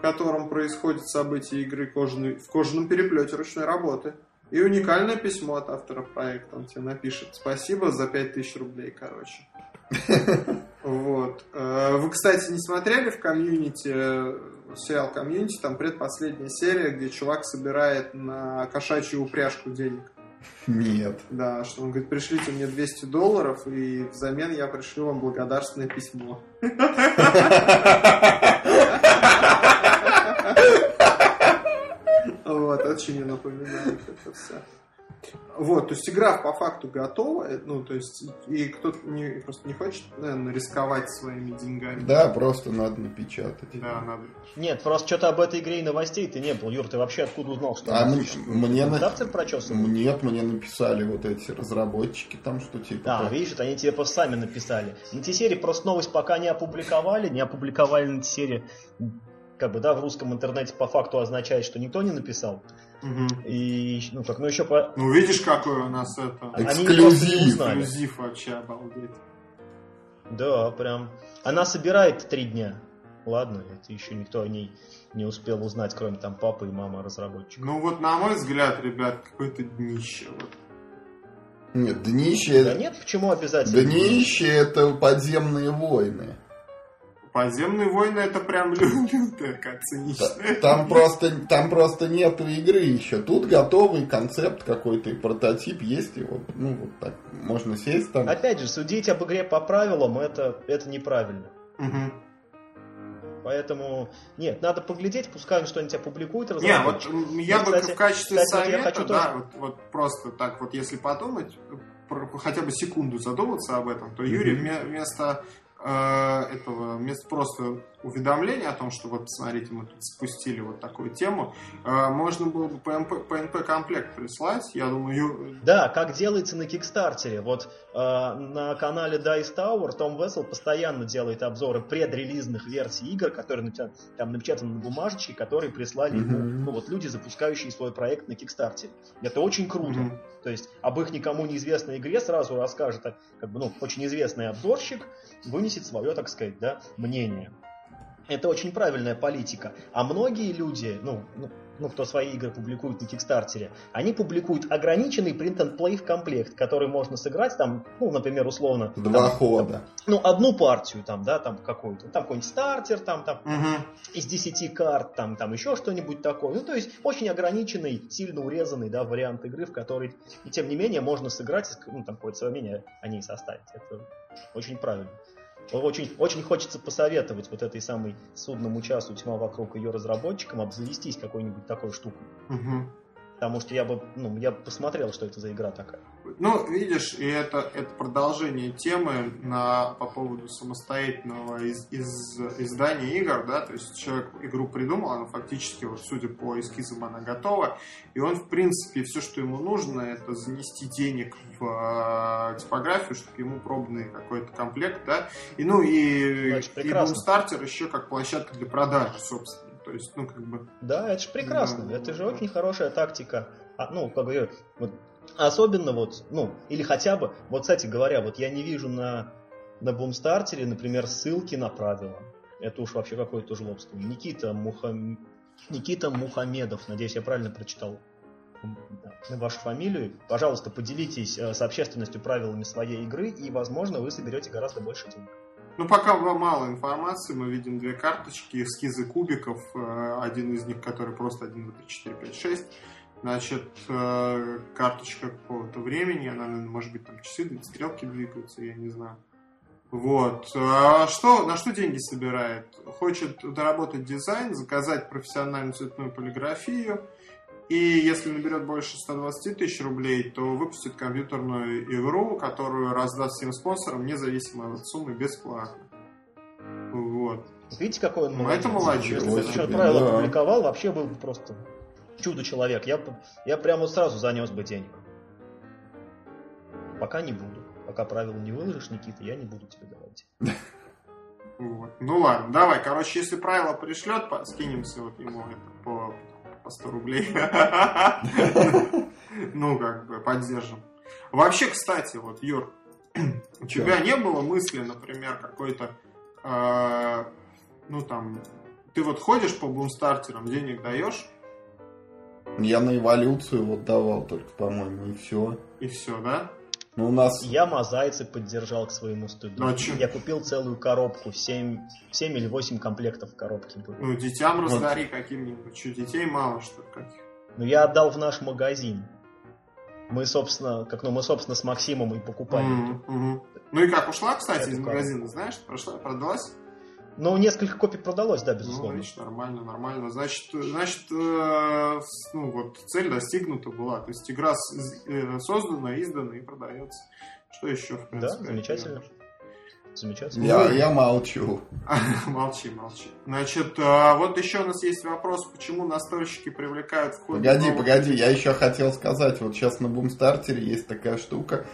котором происходит события игры кожаный, в кожаном переплете ручной работы. И уникальное письмо от автора проекта. Он тебе напишет спасибо за 5000 рублей, короче. [LAUGHS] Вот. Э, вы, кстати, не смотрели в комьюнити, э, сериал комьюнити, там предпоследняя серия, где чувак собирает на кошачью упряжку денег. Нет. Да, что он говорит, пришлите мне 200 долларов, и взамен я пришлю вам благодарственное письмо. [LAUGHS] Вот, очень мне напоминает это все. Вот, то есть игра по факту готова, ну, то есть, и кто-то не, просто не хочет, наверное, рисковать своими деньгами. Да, просто надо напечатать. Да, надо. Нет, просто что-то об этой игре и новостей ты не был. Юр, ты вообще откуда узнал, что а мне, мне на... прочесывал? Нет, мне написали вот эти разработчики там, что типа... Да, как... видишь, они тебе просто сами написали. На серии просто новость пока не опубликовали, не опубликовали на серии как бы, да, в русском интернете по факту означает, что никто не написал. Угу. И, ну, как, ну, еще по... Ну, видишь, какой у нас это... Эксклюзив. Эксклюзив вообще, обалдеть. Да, прям. Она собирает три дня. Ладно, это еще никто о ней не успел узнать, кроме там папы и мамы разработчика. Ну вот, на мой взгляд, ребят, какое-то днище. Вот. Нет, днище... Да нет, почему обязательно? Днище это подземные войны. Подземные войны это прям [LAUGHS] лютая, как циничная. Там просто, там просто нету игры еще. Тут готовый концепт какой-то и прототип есть. И вот, ну, вот так можно сесть там. Опять же, судить об игре по правилам это, это неправильно. Угу. Поэтому, нет, надо поглядеть, пускай он что-нибудь опубликует. Не, вот я бы кстати, в качестве кстати, совета, вот хочу да, тоже... вот, вот просто так вот, если подумать, хотя бы секунду задуматься об этом, то Юрий mm-hmm. вместо Э, этого вместо просто уведомления о том, что вот смотрите, мы тут спустили вот такую тему, э, можно было бы PNP, PNP комплект прислать, я думаю... Да, как делается на Кикстартере. Вот э, на канале Dice Tower Том Вессел постоянно делает обзоры предрелизных версий игр, которые там напечатаны на бумажечке, которые прислали mm-hmm. ну, вот люди, запускающие свой проект на Кикстартере. Это очень круто. Mm-hmm. То есть об их никому неизвестной игре сразу расскажет как бы, ну, очень известный обзорщик, вынесет свое, так сказать, да, мнение. Это очень правильная политика. А многие люди, ну, ну ну, кто свои игры публикует на Кикстартере, они публикуют ограниченный print and play в комплект, который можно сыграть там, ну, например, условно... Два там, хода. Там, ну, одну партию там, да, там какую-то. Там какой-нибудь стартер, там, там, угу. из 10 карт, там, там еще что-нибудь такое. Ну, то есть, очень ограниченный, сильно урезанный, да, вариант игры, в который, и тем не менее, можно сыграть, ну, там, какое-то свое мнение о ней составить. Это очень правильно. Очень, очень хочется посоветовать вот этой самой судному часу тьма вокруг ее разработчикам обзавестись какой-нибудь такой штукой. Угу. Потому что я бы, ну, я бы посмотрел, что это за игра такая. Ну, видишь, и это, это продолжение темы на, по поводу самостоятельного из, из, издания игр, да, то есть человек игру придумал, она фактически, вот, судя по эскизам, она готова, и он, в принципе, все, что ему нужно, это занести денег в э, типографию, чтобы ему пробный какой-то комплект, да, и, ну, и, Значит, и Boomstarter еще как площадка для продажи, собственно. То есть, ну, как бы... Да, это же прекрасно. Да, это же да. очень хорошая тактика. А, ну, как говорю, вот, особенно вот, ну, или хотя бы, вот, кстати говоря, вот я не вижу на, на бумстартере, например, ссылки на правила. Это уж вообще какое-то жлобство. Никита, Мухам... Никита Мухамедов, надеюсь, я правильно прочитал вашу фамилию. Пожалуйста, поделитесь э, с общественностью правилами своей игры, и, возможно, вы соберете гораздо больше денег. Ну, пока мало информации, мы видим две карточки, эскизы кубиков, э, один из них, который просто 1, 2, 3, 4, 5, 6. Значит, э, карточка какого-то времени, она, может быть, там часы, стрелки двигаются, я не знаю. Вот. А что, на что деньги собирает? Хочет доработать дизайн, заказать профессиональную цветную полиграфию – и если наберет больше 120 тысяч рублей, то выпустит компьютерную игру, которую раздаст всем спонсорам, независимо от суммы, бесплатно. Вот. Видите, какой он молодец? Это молодец. Если бы еще правила да. публиковал, вообще был бы просто чудо-человек. Я, я прямо сразу занес бы денег. Пока не буду. Пока правила не выложишь, Никита, я не буду тебе давать. Вот. Ну ладно, давай. Короче, если правило пришлет, скинемся вот ему это по по 100 рублей. [LAUGHS] Ну, как бы, поддержим. Вообще, кстати, вот, Юр, у тебя не было мысли, например, какой-то, э, ну, там, ты вот ходишь по бумстартерам, денег даешь? Я на эволюцию вот давал только, по-моему, и все. И все, да? Ну, у нас... Я мозаицы поддержал к своему стыду. Ну, а я купил целую коробку, 7, 7 или 8 комплектов в коробке было. Ну, детям вот. раздари каким-нибудь. Что, детей мало, что ли, каких? Ну, я отдал в наш магазин. Мы, собственно, как, ну, мы, собственно, с Максимом и покупали. Mm-hmm. Mm-hmm. Ну и как, ушла, кстати, из магазина, знаешь, прошла, продалась? Ну, несколько копий продалось, да, безусловно. Ну, видишь, нормально, нормально. Значит, значит э, ну, вот цель достигнута была. То есть игра с, э, создана, издана и продается. Что еще, в принципе? Да, замечательно. Замечательно. Я, я молчу. [LAUGHS] молчи, молчи. Значит, э, вот еще у нас есть вопрос, почему настольщики привлекают в ходе... Погоди, новых... погоди, я еще хотел сказать, вот сейчас на Бумстартере есть такая штука,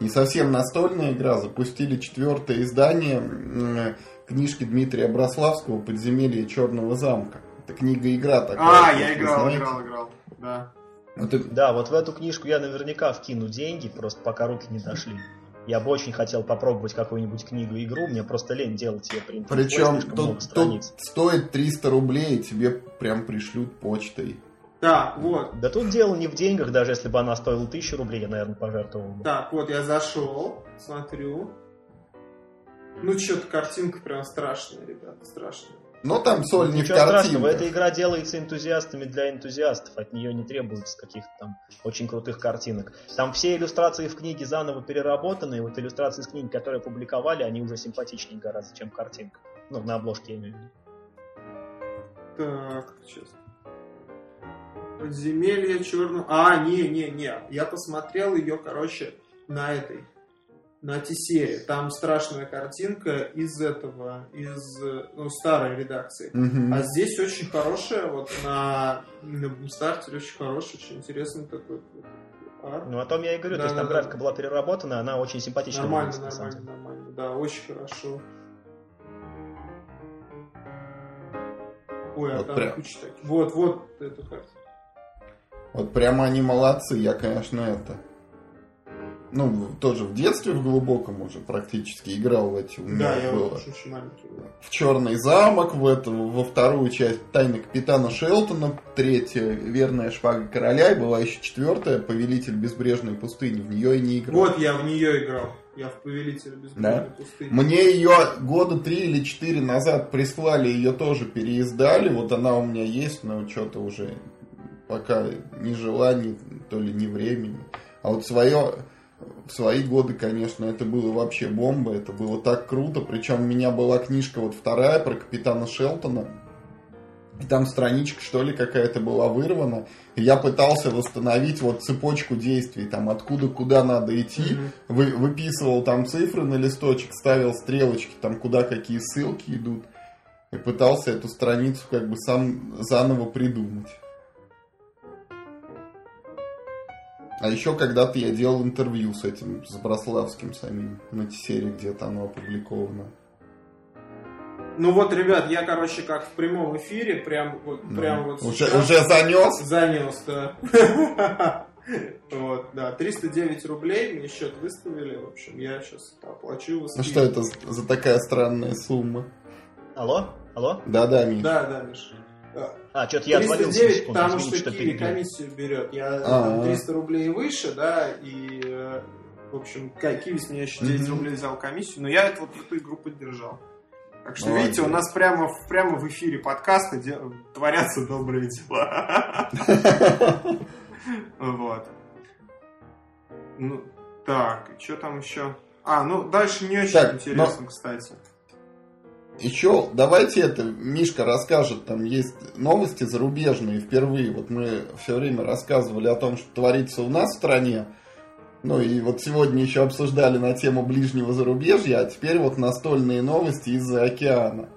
не совсем настольная игра, запустили четвертое издание книжки Дмитрия Брославского «Подземелье Черного замка». Это книга-игра такая. А, я играл, знаете. играл, играл, да. Вот это... Да, вот в эту книжку я наверняка вкину деньги, просто пока руки не дошли. Я бы очень хотел попробовать какую-нибудь книгу-игру, мне просто лень делать ее принт. Причем тут, тут стоит 300 рублей, и тебе прям пришлют почтой. Да, вот. Да тут дело не в деньгах, даже если бы она стоила 1000 рублей, я, наверное, пожертвовал бы. Так, вот я зашел, смотрю. Ну, что-то картинка прям страшная, ребята, страшная. Но там соль не в картинках. Эта игра делается энтузиастами для энтузиастов. От нее не требуется каких-то там очень крутых картинок. Там все иллюстрации в книге заново переработаны. И вот иллюстрации из книги, которые опубликовали, они уже симпатичнее гораздо, чем картинка. Ну, на обложке я имею в виду. Так, сейчас. Подземелье черного... А, не-не-не. Я посмотрел ее, короче, на этой на Тесере. Там страшная картинка из этого, из ну, старой редакции. Mm-hmm. А здесь очень хорошая, вот на, на стартере очень хороший, очень интересный такой арт. Ну, о том я и говорю, да, то есть там да, графика да. была переработана, она очень симпатичная. Нормально, выглядит, нормально, нормально, да, очень хорошо. Ой, а вот там прям... куча таких. Вот, вот эту карту. Вот прямо они молодцы, я, конечно, это ну, тоже в детстве в глубоком уже практически играл в эти. У да, я было. очень маленький. В Черный замок, в эту, во вторую часть Тайны капитана Шелтона, третья Верная шпага короля, и была еще четвертая Повелитель безбрежной пустыни. В нее и не играл. Вот я в нее играл. Я в Повелителя безбрежной да? пустыни. Мне ее года три или четыре назад прислали, ее тоже переиздали. Вот она у меня есть, но что-то уже пока ни желаний, то ли ни времени. А вот свое в свои годы, конечно, это было вообще бомба, это было так круто. Причем у меня была книжка вот вторая про капитана Шелтона. там страничка, что ли, какая-то была вырвана. И я пытался восстановить вот цепочку действий, там, откуда куда надо идти. Mm-hmm. Вы, выписывал там цифры на листочек, ставил стрелочки, там, куда какие ссылки идут. И пытался эту страницу как бы сам заново придумать. А еще когда-то я делал интервью с этим, с Брославским самим, на серии где-то оно опубликовано. Ну вот, ребят, я, короче, как в прямом эфире, прям вот, ну, прям вот уже, уже занес? Занес, да. [LAUGHS] Вот, да, 309 рублей мне счет выставили, в общем, я сейчас оплачу. Ну что это за такая странная сумма? Алло? Алло? Да-да, Миш. Да, да, Миш. А, что-то я 309, потому что, что Киви комиссию берет. Я там, 300 рублей выше, да, и, э, в общем, Киви с меня еще 9 рублей взял комиссию, но я эту вот эту игру поддержал. Так что, Молодец. видите, у нас прямо, прямо в эфире подкаста де... творятся добрые дела. [LAUGHS] Вот. Ну, так, что там еще? А, ну, дальше не очень интересно, кстати. Еще давайте это, Мишка расскажет, там есть новости зарубежные впервые. Вот мы все время рассказывали о том, что творится у нас в стране. Ну и вот сегодня еще обсуждали на тему ближнего зарубежья, а теперь вот настольные новости из-за океана.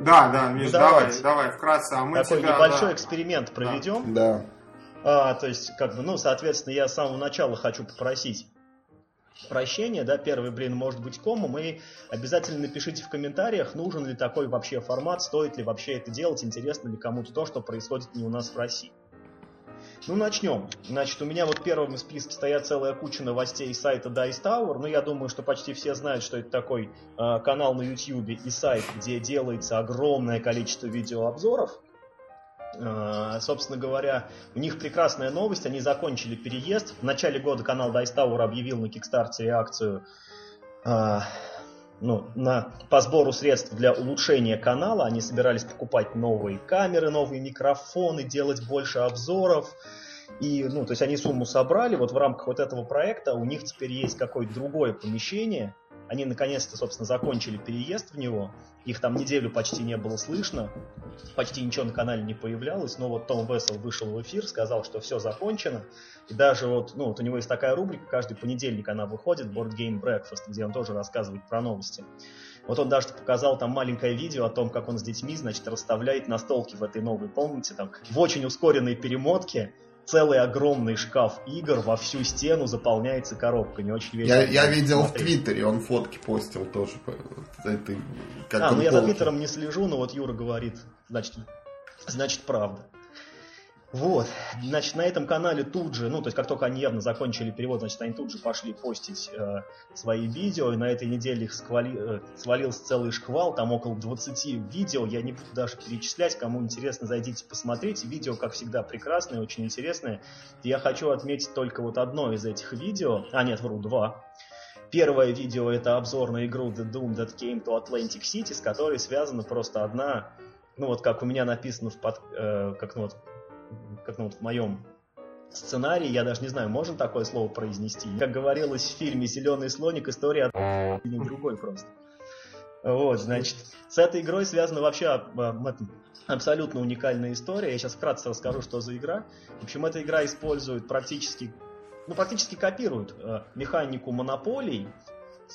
Да, да, Миш, ну, давай, давай, вкратце. А мы Такой тебя, небольшой да. эксперимент проведем. Да. А, то есть, как бы, ну, соответственно, я с самого начала хочу попросить прощения, да, первый блин может быть комом, и обязательно напишите в комментариях, нужен ли такой вообще формат, стоит ли вообще это делать, интересно ли кому-то то, что происходит не у нас в России. Ну, начнем. Значит, у меня вот первым в списке стоят целая куча новостей сайта Dice Tower. Ну, я думаю, что почти все знают, что это такой э, канал на YouTube и сайт, где делается огромное количество видеообзоров. Э, собственно говоря, у них прекрасная новость. Они закончили переезд. В начале года канал Dice Tower объявил на Kickstarter акцию э, ну, на, по сбору средств для улучшения канала. Они собирались покупать новые камеры, новые микрофоны, делать больше обзоров. И, ну, то есть они сумму собрали, вот в рамках вот этого проекта у них теперь есть какое-то другое помещение, они наконец-то, собственно, закончили переезд в него. Их там неделю почти не было слышно, почти ничего на канале не появлялось, но вот Том Вессел вышел в эфир, сказал, что все закончено. И даже вот, ну, вот у него есть такая рубрика, каждый понедельник она выходит, Board Game Breakfast, где он тоже рассказывает про новости. Вот он даже показал там маленькое видео о том, как он с детьми, значит, расставляет настолки в этой новой комнате, там, в очень ускоренной перемотке, целый огромный шкаф игр во всю стену заполняется коробкой. Не очень весело. Я, я видел смотреть. в Твиттере, он фотки постил тоже. Это, как а, ну я за Твиттером не слежу, но вот Юра говорит, значит, значит правда. Вот, значит, на этом канале тут же, ну, то есть, как только они явно закончили перевод, значит, они тут же пошли постить э, свои видео, и на этой неделе их сквали, э, свалился целый шквал, там около 20 видео, я не буду даже перечислять, кому интересно, зайдите посмотреть, видео, как всегда, прекрасное, очень интересное. Я хочу отметить только вот одно из этих видео, а нет, вру, два. Первое видео это обзор на игру The Doom That Came to Atlantic City, с которой связана просто одна, ну вот как у меня написано в под, э, как ну вот как ну, в моем сценарии, я даже не знаю, можно такое слово произнести. Как говорилось в фильме «Зеленый слоник», история от другой просто. Вот, значит, с этой игрой связана вообще абсолютно уникальная история. Я сейчас вкратце расскажу, что за игра. В общем, эта игра использует практически, ну, практически копирует э, механику монополий,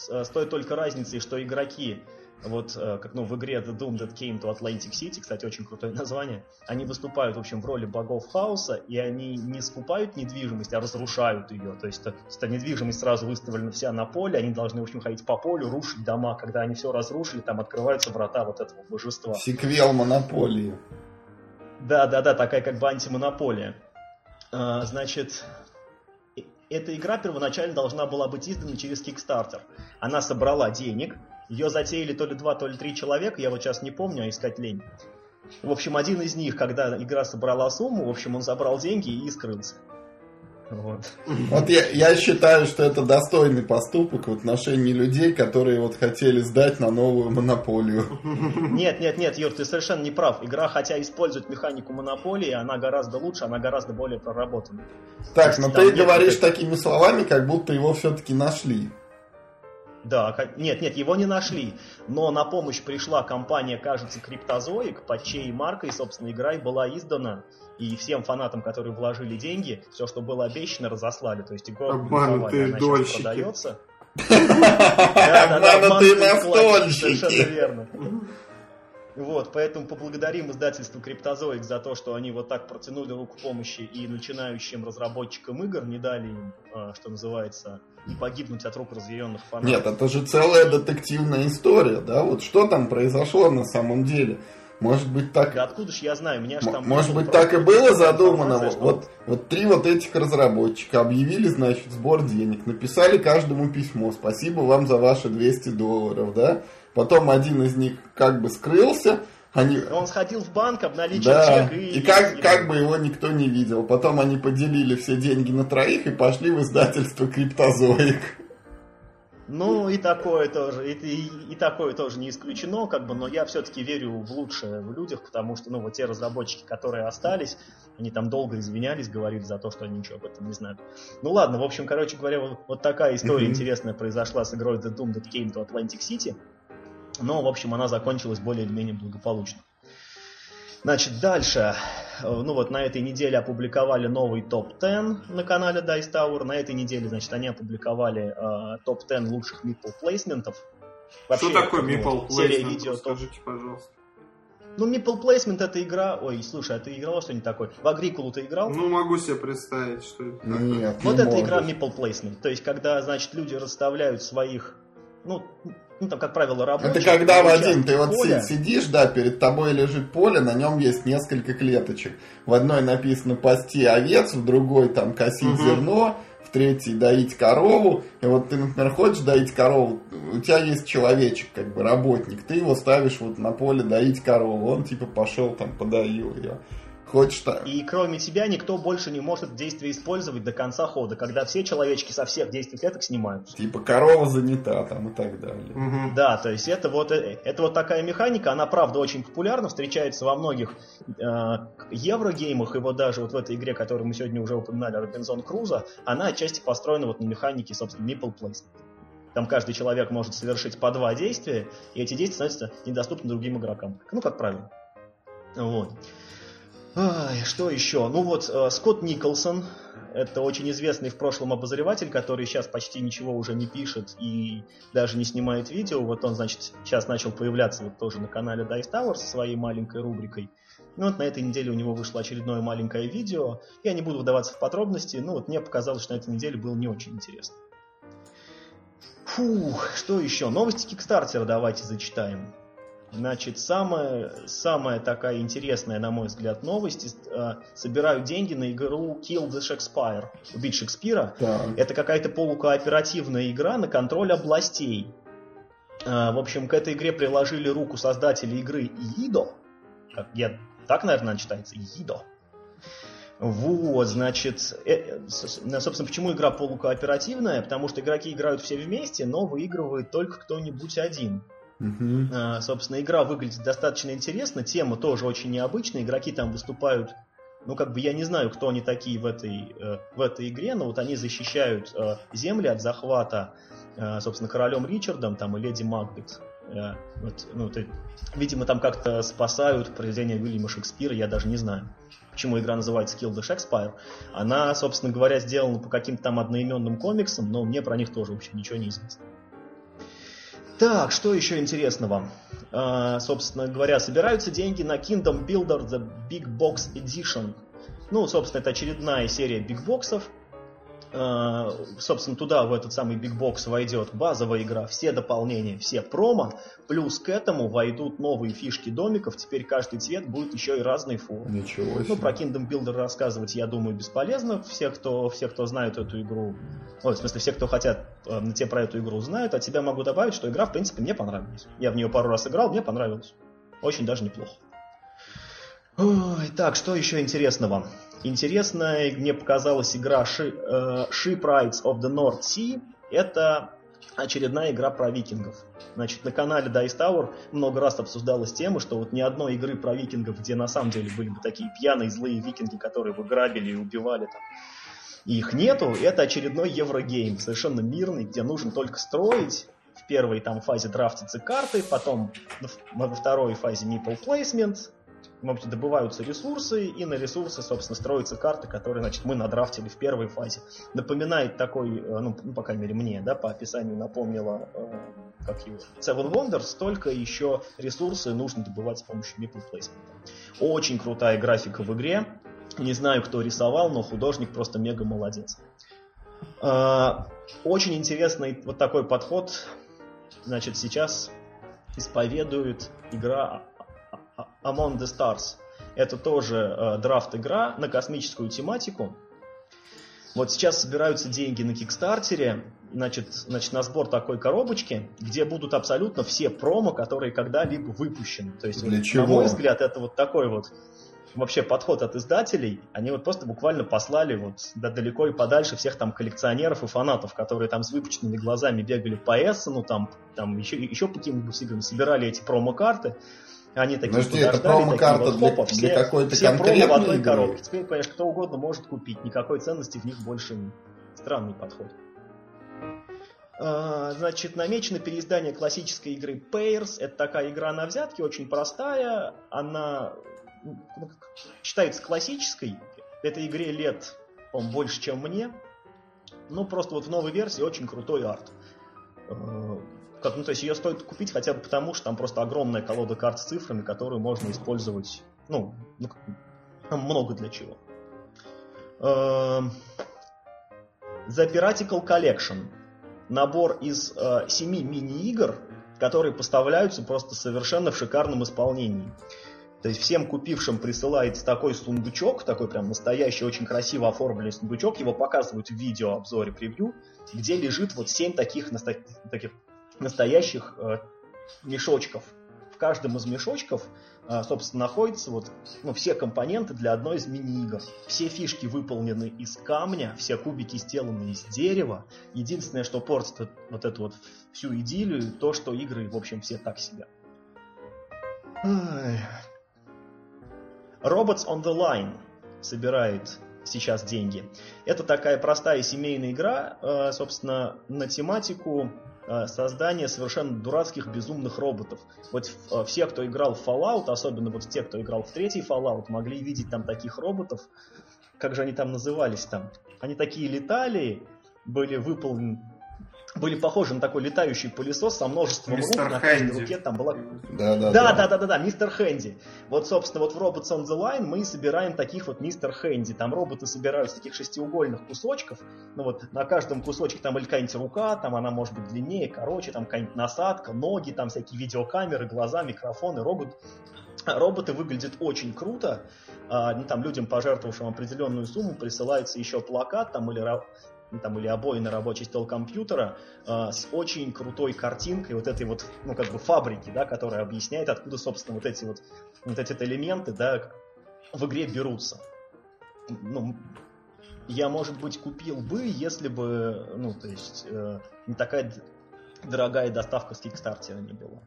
э, с той только разницей, что игроки вот э, как ну, в игре The Doom That Came to Atlantic City, кстати, очень крутое [LAUGHS] название, они выступают, в общем, в роли богов хаоса, и они не скупают недвижимость, а разрушают ее. То есть, эта недвижимость сразу выставлена вся на поле, они должны, в общем, ходить по полю, рушить дома. Когда они все разрушили, там открываются врата вот этого божества. Сиквел монополии. Да, да, да, такая как бы антимонополия. А, значит, эта игра первоначально должна была быть издана через Kickstarter. Она собрала денег, ее затеяли то ли два, то ли три человека, я вот сейчас не помню, а искать лень. В общем, один из них, когда игра собрала сумму, в общем, он забрал деньги и скрылся. Вот, вот я, я считаю, что это достойный поступок в отношении людей, которые вот хотели сдать на новую монополию. Нет, нет, нет, Юр, ты совершенно не прав. Игра, хотя использует механику монополии, она гораздо лучше, она гораздо более проработана. Так, но ты говоришь такими словами, как будто его все-таки нашли. Да, нет, нет, его не нашли. Но на помощь пришла компания, кажется, Криптозоик, под чьей маркой, собственно, игра и была издана. И всем фанатам, которые вложили деньги, все, что было обещано, разослали. То есть игра Обманутые дольщики. продается. Обманутые настольщики. Совершенно верно. Вот, поэтому поблагодарим издательству Криптозоик за то, что они вот так протянули руку помощи и начинающим разработчикам игр, не дали им, а, что называется, не погибнуть от рук разъяренных фанатов. Нет, это же целая детективная история, да? Вот что там произошло на самом деле? Может быть так... Да откуда ж я знаю, меня же там... Может быть так и было задумано. Что... Вот, вот три вот этих разработчика объявили, значит, сбор денег, написали каждому письмо, спасибо вам за ваши 200 долларов, да? Потом один из них как бы скрылся, они... Он сходил в банк, обналичил да. чек и... И как, как бы его никто не видел. Потом они поделили все деньги на троих и пошли в издательство Криптозоик. Ну, и такое тоже, и, и, и такое тоже не исключено, как бы, но я все-таки верю в лучшее в людях, потому что, ну, вот те разработчики, которые остались, они там долго извинялись, говорили за то, что они ничего об этом не знают. Ну ладно, в общем, короче говоря, вот, вот такая история mm-hmm. интересная произошла с игрой The Doom That Came to Atlantic City. Но, в общем, она закончилась более или менее благополучно. Значит, дальше. Ну вот на этой неделе опубликовали новый топ-10 на канале Dice Tower. На этой неделе, значит, они опубликовали э, топ-10 лучших мипл плейсментов. Вообще, Что такое мипл плейсмент? Видео, Скажите, пожалуйста. Ну, Meeple Placement это игра... Ой, слушай, а ты играл что-нибудь такое? В Агрикулу ты играл? Ну, могу себе представить, что это Нет, Вот это игра Meeple Placement. То есть, когда, значит, люди расставляют своих... Ну, ну, там, как правило, рабочие. Это когда, Вадим, ты вот поля. сидишь, да, перед тобой лежит поле, на нем есть несколько клеточек. В одной написано «пасти овец», в другой там «косить угу. зерно», в третьей «доить корову». И вот ты, например, хочешь доить корову, у тебя есть человечек, как бы работник, ты его ставишь вот на поле доить корову, он типа пошел там подоил ее. Хочешь так. И кроме тебя никто больше не может действие использовать до конца хода, когда все человечки со всех действий клеток снимаются. Типа корова занята там и так далее. Угу. Да, то есть это вот, э, это вот такая механика, она правда очень популярна, встречается во многих э, еврогеймах, и вот даже вот в этой игре, которую мы сегодня уже упоминали, Робинзон Круза, она отчасти построена вот на механике, собственно, Meeple Placement. Там каждый человек может совершить по два действия, и эти действия становятся недоступны другим игрокам. Ну, как правило. Вот. Ай, что еще? Ну вот, э, Скотт Николсон, это очень известный в прошлом обозреватель, который сейчас почти ничего уже не пишет и даже не снимает видео. Вот он, значит, сейчас начал появляться вот тоже на канале Dice Tower со своей маленькой рубрикой. Ну вот на этой неделе у него вышло очередное маленькое видео. Я не буду вдаваться в подробности, но вот мне показалось, что на этой неделе было не очень интересно. Фух, что еще? Новости Кикстартера давайте зачитаем. Значит, самая, самая такая интересная, на мой взгляд, новость. Э, собирают деньги на игру Kill the Shakespeare, убить Шекспира. Да. Это какая-то полукооперативная игра на контроль областей. Э, в общем, к этой игре приложили руку создатели игры Идо. Я, так, наверное, читается. Идо. Вот, значит, э, собственно, почему игра полукооперативная? Потому что игроки играют все вместе, но выигрывает только кто-нибудь один. Uh-huh. Собственно, игра выглядит достаточно интересно, тема тоже очень необычная, игроки там выступают, ну, как бы я не знаю, кто они такие в этой, э, в этой игре, но вот они защищают э, земли от захвата, э, собственно, королем Ричардом там и леди Макбет. Вот, ну, ты, видимо, там как-то спасают произведение Уильяма Шекспира, я даже не знаю почему игра называется Kill the Shakespeare. Она, собственно говоря, сделана по каким-то там одноименным комиксам, но мне про них тоже, в общем, ничего не известно. Так, что еще интересного? Uh, собственно говоря, собираются деньги на Kingdom Builder The Big Box Edition. Ну, собственно, это очередная серия бигбоксов, Э, собственно, туда, в этот самый Big Box войдет базовая игра, все дополнения, все промо, плюс к этому войдут новые фишки домиков, теперь каждый цвет будет еще и разной формы. Ничего себе. Ну, про Kingdom Builder рассказывать, я думаю, бесполезно. Все, кто, все, кто знают эту игру, ой, в смысле, все, кто хотят, э, те про эту игру знают, а тебя могу добавить, что игра, в принципе, мне понравилась. Я в нее пару раз играл, мне понравилось. Очень даже неплохо. Ой, так, что еще интересного? Интересная мне показалась игра Ship э, Rides of the North Sea. Это очередная игра про викингов. Значит, на канале Dice Tower много раз обсуждалась тема, что вот ни одной игры про викингов, где на самом деле были бы такие пьяные, злые викинги, которые бы грабили и убивали там. И их нету. Это очередной Еврогейм, совершенно мирный, где нужно только строить, в первой там фазе драфтятся карты, потом во второй фазе nipple placement, в добываются ресурсы, и на ресурсы, собственно, строятся карты, которые, значит, мы надрафтили в первой фазе. Напоминает такой, э, ну, ну по крайней мере, мне, да, по описанию напомнила, э, как его, Seven Wonders, только еще ресурсы нужно добывать с помощью Meeple Placement. Очень крутая графика в игре. Не знаю, кто рисовал, но художник просто мега молодец. Э, очень интересный вот такой подход, значит, сейчас исповедует игра Among the Stars. Это тоже э, драфт-игра на космическую тематику. Вот сейчас собираются деньги на Кикстартере, значит, значит, на сбор такой коробочки, где будут абсолютно все промо, которые когда-либо выпущены. То есть, Для вот, чего? на мой взгляд, это вот такой вот вообще подход от издателей. Они вот просто буквально послали вот да, далеко и подальше всех там коллекционеров и фанатов, которые там с выпученными глазами бегали по Эссену, там, там еще, еще по каким-нибудь играм, собирали эти промо-карты. Они такие Подожди, это промо-карта вот, для, хопа, для все, какой-то все конкретной промо в одной игры? коробке. Теперь, конечно, кто угодно может купить, никакой ценности в них больше нет. Странный подход. А, Значит, намечено переиздание классической игры Pairs. Это такая игра на взятки, очень простая. Она ну, считается классической. Этой игре лет, по больше, чем мне. Ну, просто вот в новой версии очень крутой арт. Как, ну, то есть ее стоит купить хотя бы потому, что там просто огромная колода карт с цифрами, которую можно использовать, ну, ну, много для чего. Эм, The Piratical Collection. Набор из э, семи мини-игр, которые поставляются просто совершенно в шикарном исполнении. То есть всем купившим присылается такой сундучок, такой прям настоящий, очень красиво оформленный сундучок, его показывают в видео обзоре превью, где лежит вот семь таких, таких настоящих э, мешочков. В каждом из мешочков, э, собственно, находятся вот, ну, все компоненты для одной из мини-игр. Все фишки выполнены из камня, все кубики сделаны из дерева. Единственное, что портит вот- эту вот всю идиллию, то, что игры, в общем, все так себе. Ай. Robots on the Line собирает сейчас деньги. Это такая простая семейная игра, э, собственно, на тематику э, создания совершенно дурацких безумных роботов. Вот э, все, кто играл в Fallout, особенно вот те, кто играл в третий Fallout, могли видеть там таких роботов. Как же они там назывались там? Они такие летали, были выполнены были похожи на такой летающий пылесос со множеством Мистер рук, на каждой руке там была Да, да, да, да, да, да, да, мистер Хэнди. Вот, собственно, вот в Robots on the Line мы собираем таких вот мистер Хэнди. Там роботы собирают с таких шестиугольных кусочков. Ну вот на каждом кусочке там или какая-нибудь рука, там она может быть длиннее, короче, там какая-нибудь насадка, ноги, там всякие видеокамеры, глаза, микрофоны, робот. Роботы выглядят очень круто. А, ну, там людям, пожертвовавшим определенную сумму, присылается еще плакат там или там, или обои на рабочий стол компьютера э, с очень крутой картинкой вот этой вот, ну, как бы фабрики, да, которая объясняет, откуда, собственно, вот эти вот, вот эти элементы, да, в игре берутся. Ну, я, может быть, купил бы, если бы, ну, то есть, э, не такая дорогая доставка с Кикстартера не была.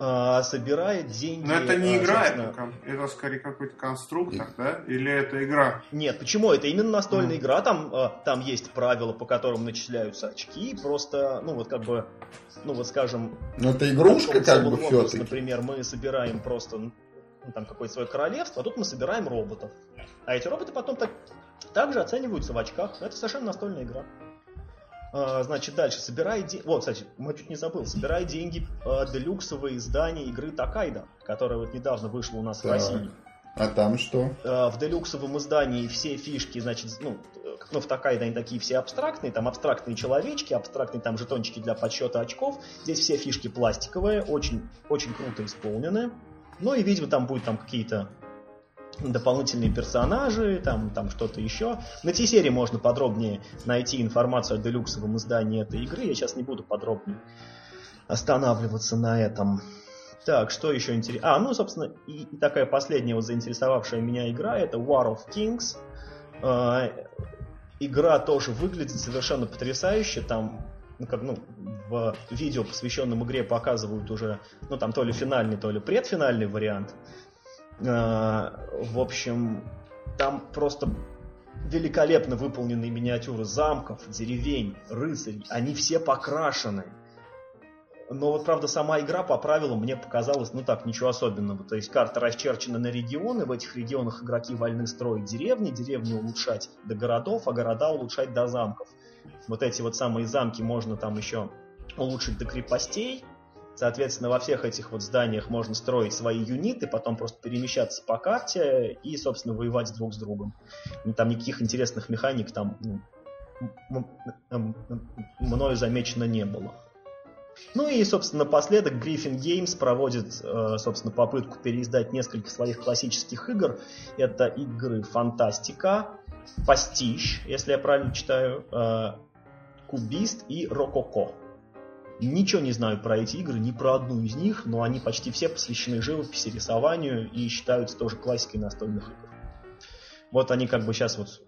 А, собирает деньги... Но это не а, игра, собственно- это, это скорее какой-то конструктор, да? Или это игра? Нет, почему? Это именно настольная Мгм. игра, там, э, там есть правила, по которым начисляются очки, просто, ну вот как бы, ну вот скажем... Ну, это игрушка как бы все-таки. Например, мы собираем просто ну, там какое-то свое королевство, а тут мы собираем роботов. А эти роботы потом так, также оцениваются в очках. Это совершенно настольная игра. А, Значит, дальше. Собирай деньги... Вот, кстати, мы чуть не забыл. Собирай деньги э, делюксовое издание игры Такайда, которая вот недавно вышла у нас в Так. России. А там что? Э, в делюксовом издании все фишки, значит, ну, ну, в Такайда они такие все абстрактные, там абстрактные человечки, абстрактные там жетончики для подсчета очков. Здесь все фишки пластиковые, очень, очень круто исполнены. Ну и, видимо, там будут там какие-то дополнительные персонажи, там, там что-то еще. На T-серии можно подробнее найти информацию о делюксовом издании этой игры. Я сейчас не буду подробнее останавливаться на этом. Так, что еще интересно? А, ну, собственно, и, и такая последняя вот заинтересовавшая меня игра, это War of Kings. Э, игра тоже выглядит совершенно потрясающе. Там, ну, как, ну, в видео, посвященном игре, показывают уже, ну, там то ли финальный, то ли предфинальный вариант. Э, в общем, там просто великолепно выполненные миниатюры замков, деревень, рыцарей. Они все покрашены. Но вот, правда, сама игра по правилам мне показалась, ну так, ничего особенного. То есть карта расчерчена на регионы, в этих регионах игроки вольны строить деревни, деревни улучшать до городов, а города улучшать до замков. Вот эти вот самые замки можно там еще улучшить до крепостей. Соответственно, во всех этих вот зданиях можно строить свои юниты, потом просто перемещаться по карте и, собственно, воевать друг с другом. Там никаких интересных механик там ну, мною замечено не было. Ну и, собственно, напоследок Griffin Games проводит, э, собственно, попытку переиздать несколько своих классических игр. Это игры Фантастика, Пастищ, если я правильно читаю, э, Кубист и Рококо. Ничего не знаю про эти игры, ни про одну из них, но они почти все посвящены живописи, рисованию и считаются тоже классикой настольных игр. Вот они как бы сейчас вот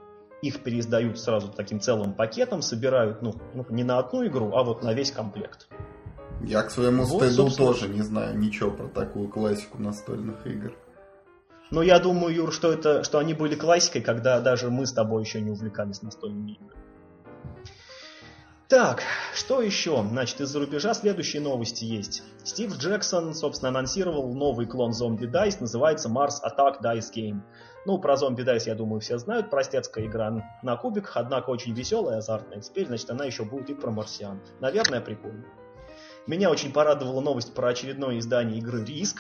их переиздают сразу таким целым пакетом, собирают, ну, ну не на одну игру, а вот на весь комплект. Я к своему вот, стыду собственно... тоже не знаю ничего про такую классику настольных игр. Но я думаю, Юр, что это, что они были классикой, когда даже мы с тобой еще не увлекались настольными играми. Так, что еще? Значит, из-за рубежа следующие новости есть. Стив Джексон, собственно, анонсировал новый клон Zombie Dice, называется Mars Attack Dice Game. Ну, про Zombie Dice, я думаю, все знают. Простецкая игра на кубик, однако очень веселая, азартная. Теперь, значит, она еще будет и про марсиан. Наверное, прикольно. Меня очень порадовала новость про очередное издание игры Риск.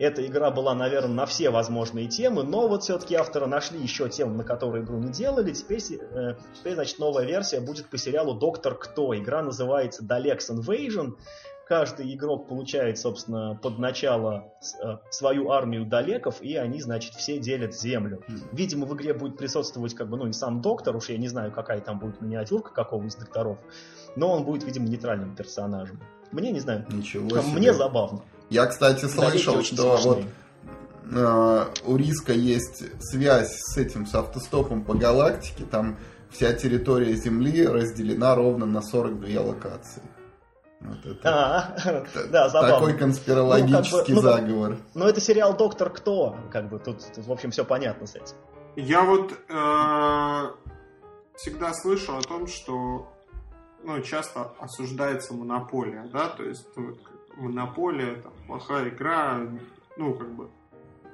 Эта игра была, наверное, на все возможные темы, но вот все-таки авторы нашли еще темы, на которые игру не делали. Теперь, э, теперь, значит, новая версия будет по сериалу «Доктор Кто». Игра называется «Dalex Invasion». Каждый игрок получает, собственно, под начало э, свою армию далеков, и они, значит, все делят землю. Видимо, в игре будет присутствовать, как бы, ну, и сам доктор, уж я не знаю, какая там будет миниатюрка какого из докторов, но он будет, видимо, нейтральным персонажем. Мне, не знаю, Ничего себе. мне забавно. Я, кстати, слышал, что вот э, у Риска есть связь с этим, с автостопом по галактике. Там вся территория Земли разделена ровно на 42 локации. Вот это. А, да, забавно. Такой конспирологический ну, как бы, ну, заговор. Ну, это сериал Доктор Кто, как бы тут, тут в общем, все понятно с этим. Я вот э, всегда слышу о том, что ну, часто осуждается монополия, да, то есть вот, монополия, там, плохая игра, ну, как бы,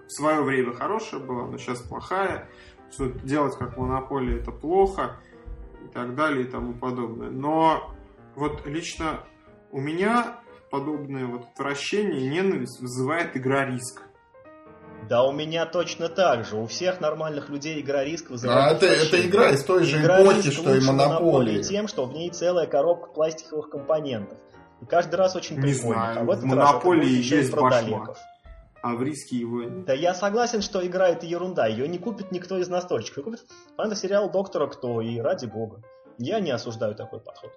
в свое время хорошая была, но сейчас плохая, что делать как монополия это плохо, и так далее, и тому подобное. Но вот лично у меня подобное вот отвращение и ненависть вызывает игра риск. Да у меня точно так же. У всех нормальных людей игра риск вызывает. А это, это игра из той же игра эпохи, что и монополия. тем, что в ней целая коробка пластиковых компонентов. И каждый раз очень не прикольно. Знаю. А в, в монополии есть башма. А в риске его нет. Да я согласен, что игра это ерунда. Ее не купит никто из настольщиков. Купит фэнтези-сериал Доктора Кто и ради бога. Я не осуждаю такой подход.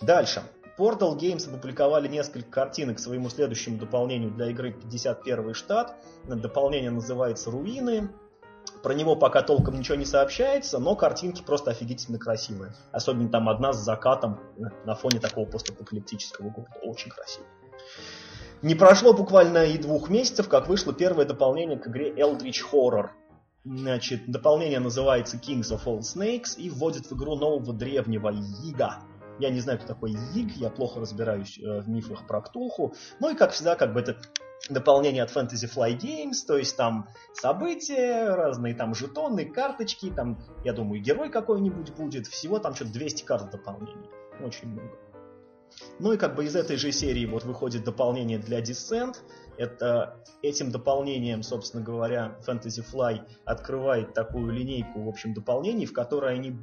Дальше. Portal Games опубликовали несколько картинок к своему следующему дополнению для игры 51 штат. Дополнение называется «Руины». Про него пока толком ничего не сообщается, но картинки просто офигительно красивые. Особенно там одна с закатом на фоне такого постапокалиптического города. Очень красиво. Не прошло буквально и двух месяцев, как вышло первое дополнение к игре Eldritch Horror. Значит, дополнение называется Kings of All Snakes и вводит в игру нового древнего Ига. Я не знаю, кто такой Зиг, я плохо разбираюсь э, в мифах про Ктулху. Ну и, как всегда, как бы это дополнение от Fantasy Fly Games, то есть там события, разные там жетоны, карточки, там, я думаю, герой какой-нибудь будет. Всего там что-то 200 карт дополнений. Очень много. Ну и как бы из этой же серии вот выходит дополнение для Descent. Это этим дополнением, собственно говоря, Fantasy Fly открывает такую линейку, в общем, дополнений, в которой они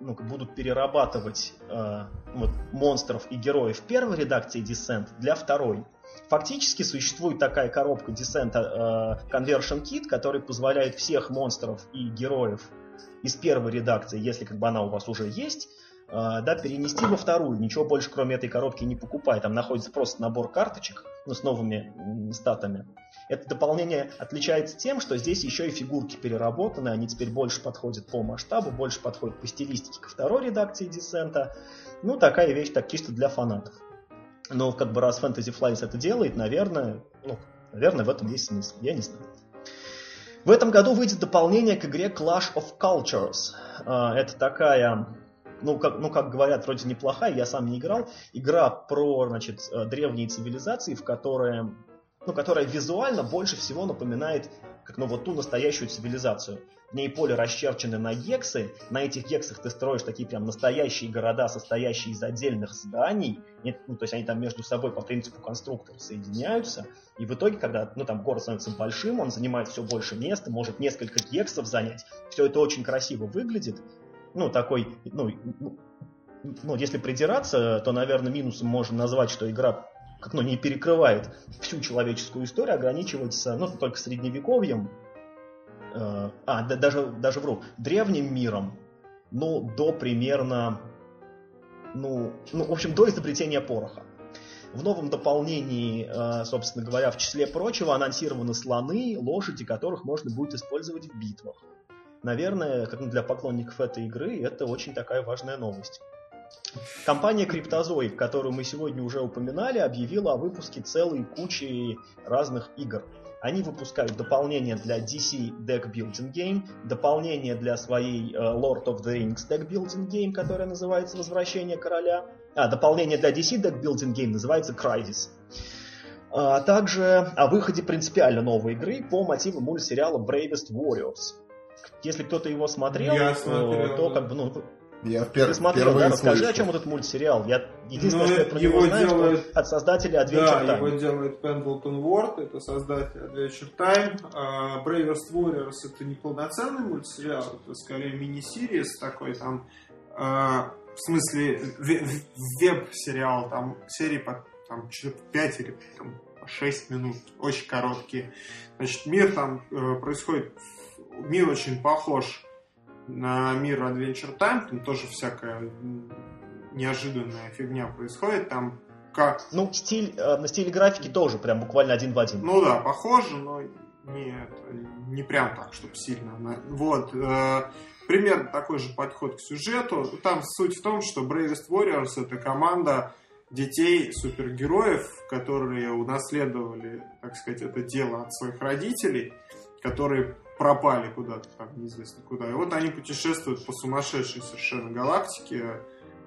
ну, будут перерабатывать э, вот, монстров и героев первой редакции Descent для второй. Фактически существует такая коробка Descent э, Conversion Kit, который позволяет всех монстров и героев из первой редакции, если как бы она у вас уже есть, а, да, перенести во вторую. Ничего больше, кроме этой коробки, не покупай. Там находится просто набор карточек, ну, с новыми статами. Это дополнение отличается тем, что здесь еще и фигурки переработаны, они теперь больше подходят по масштабу, больше подходят по стилистике ко второй редакции Десента. Ну, такая вещь так чисто для фанатов. Но как бы раз Fantasy Flies это делает, наверное, ну, наверное, в этом есть смысл. Я не знаю. В этом году выйдет дополнение к игре Clash of Cultures. А, это такая ну как, ну, как говорят, вроде неплохая, я сам не играл. Игра про, значит, э, древние цивилизации, в которые, ну, которая визуально больше всего напоминает как ну вот ту настоящую цивилизацию. В ней поле расчерчены на гексы, на этих гексах ты строишь такие прям настоящие города, состоящие из отдельных зданий, нет, ну, то есть они там между собой по принципу конструктора соединяются, и в итоге, когда ну, там город становится большим, он занимает все больше места, может несколько гексов занять, все это очень красиво выглядит, ну, такой, ну, ну, ну, если придираться, то, наверное, минусом можно назвать, что игра как, ну, не перекрывает всю человеческую историю, ограничивается, ну, только средневековьем, э, а, да, даже, даже вру, древним миром, ну, до примерно, ну, ну, в общем, до изобретения пороха. В новом дополнении, э, собственно говоря, в числе прочего, анонсированы слоны, лошади, которых можно будет использовать в битвах. Наверное, как для поклонников этой игры, это очень такая важная новость. Компания Cryptozoic, которую мы сегодня уже упоминали, объявила о выпуске целой кучи разных игр. Они выпускают дополнение для DC Deck Building Game, дополнение для своей uh, Lord of the Rings Deck Building Game, которое называется Возвращение короля. А, дополнение для DC Deck Building Game называется Crisis. А также о выходе принципиально новой игры по мотиву мультсериала Bravest Warriors. Если кто-то его смотрел, Я смотрел, то да. как бы, ну, Я впер... ты смотрел, впервые да? Расскажи, слышу. о чем этот мультсериал. Я единственное, Ну, что я про его него знаю, делает- что от создателя Adventure Да, Time. его делает Pendleton Ward, это создатель Adventure Time. А, Bravest Warriors это не полноценный мультсериал, это скорее мини-сириес такой там, а, в смысле веб-сериал, там серии по там, 5 или там, по 6 минут, очень короткие. Значит, мир там э, происходит, мир очень похож на мир Adventure Time, там тоже всякая неожиданная фигня происходит, там как Ну, стиль, э, на стиль графики тоже прям буквально один в один. ну да, похоже, но не, это, не прям так, чтобы сильно. Вот. э, примерно такой же подход к сюжету. Там суть в том, что Bravest Warriors это команда детей супергероев, которые унаследовали, так сказать, это дело от своих родителей, которые пропали куда-то там, неизвестно куда. И вот они путешествуют по сумасшедшей совершенно галактике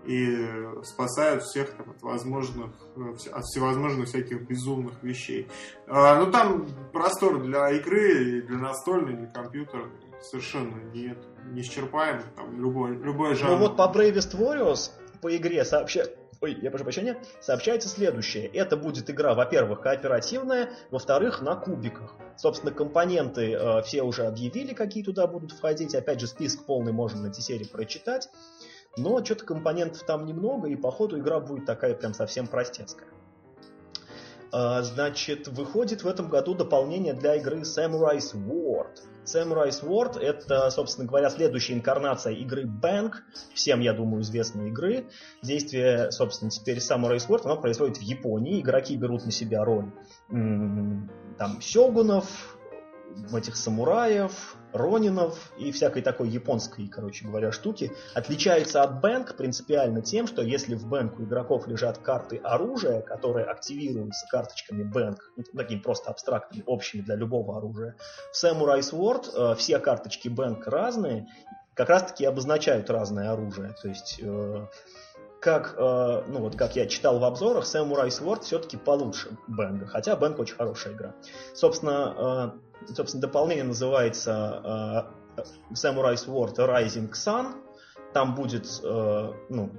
и спасают всех там, от возможных, э, от всевозможных всяких безумных вещей. А, ну там простор для игры, и для настольной, для компьютера совершенно не, это, не исчерпаемый. Там любой, любой жанр. Ну вот по Bravest Warriors по игре сообща... Ой, я прошу прощения, сообщается следующее. Это будет игра, во-первых, кооперативная, во-вторых, на кубиках. Собственно, компоненты э, все уже объявили, какие туда будут входить. Опять же, список полный можно на серии прочитать. Но что-то компонентов там немного, и походу игра будет такая прям совсем простецкая. А, Значит, выходит в этом году дополнение для игры Samurai's Ward. Samurai's Ward это, собственно говоря, следующая инкарнация игры Bank, всем, я думаю, известной игры. Действие, собственно, теперь Samurai's Ward, оно происходит в Японии. Игроки берут на себя роль там сёгунов, этих самураев, ронинов и всякой такой японской, короче говоря, штуки. Отличается от Бэнк принципиально тем, что если в Бэнк у игроков лежат карты оружия, которые активируются карточками Бэнк, ну, такими просто абстрактными, общими для любого оружия, в Samurai Sword э, все карточки Бэнк разные, как раз таки обозначают разное оружие. То есть э, как, э, ну вот, как я читал в обзорах, Samurai Sword все-таки получше Бэнга, хотя Бэнг очень хорошая игра. Собственно, э, собственно дополнение называется э, Samurai Sword Rising Sun. Там будет э, ну,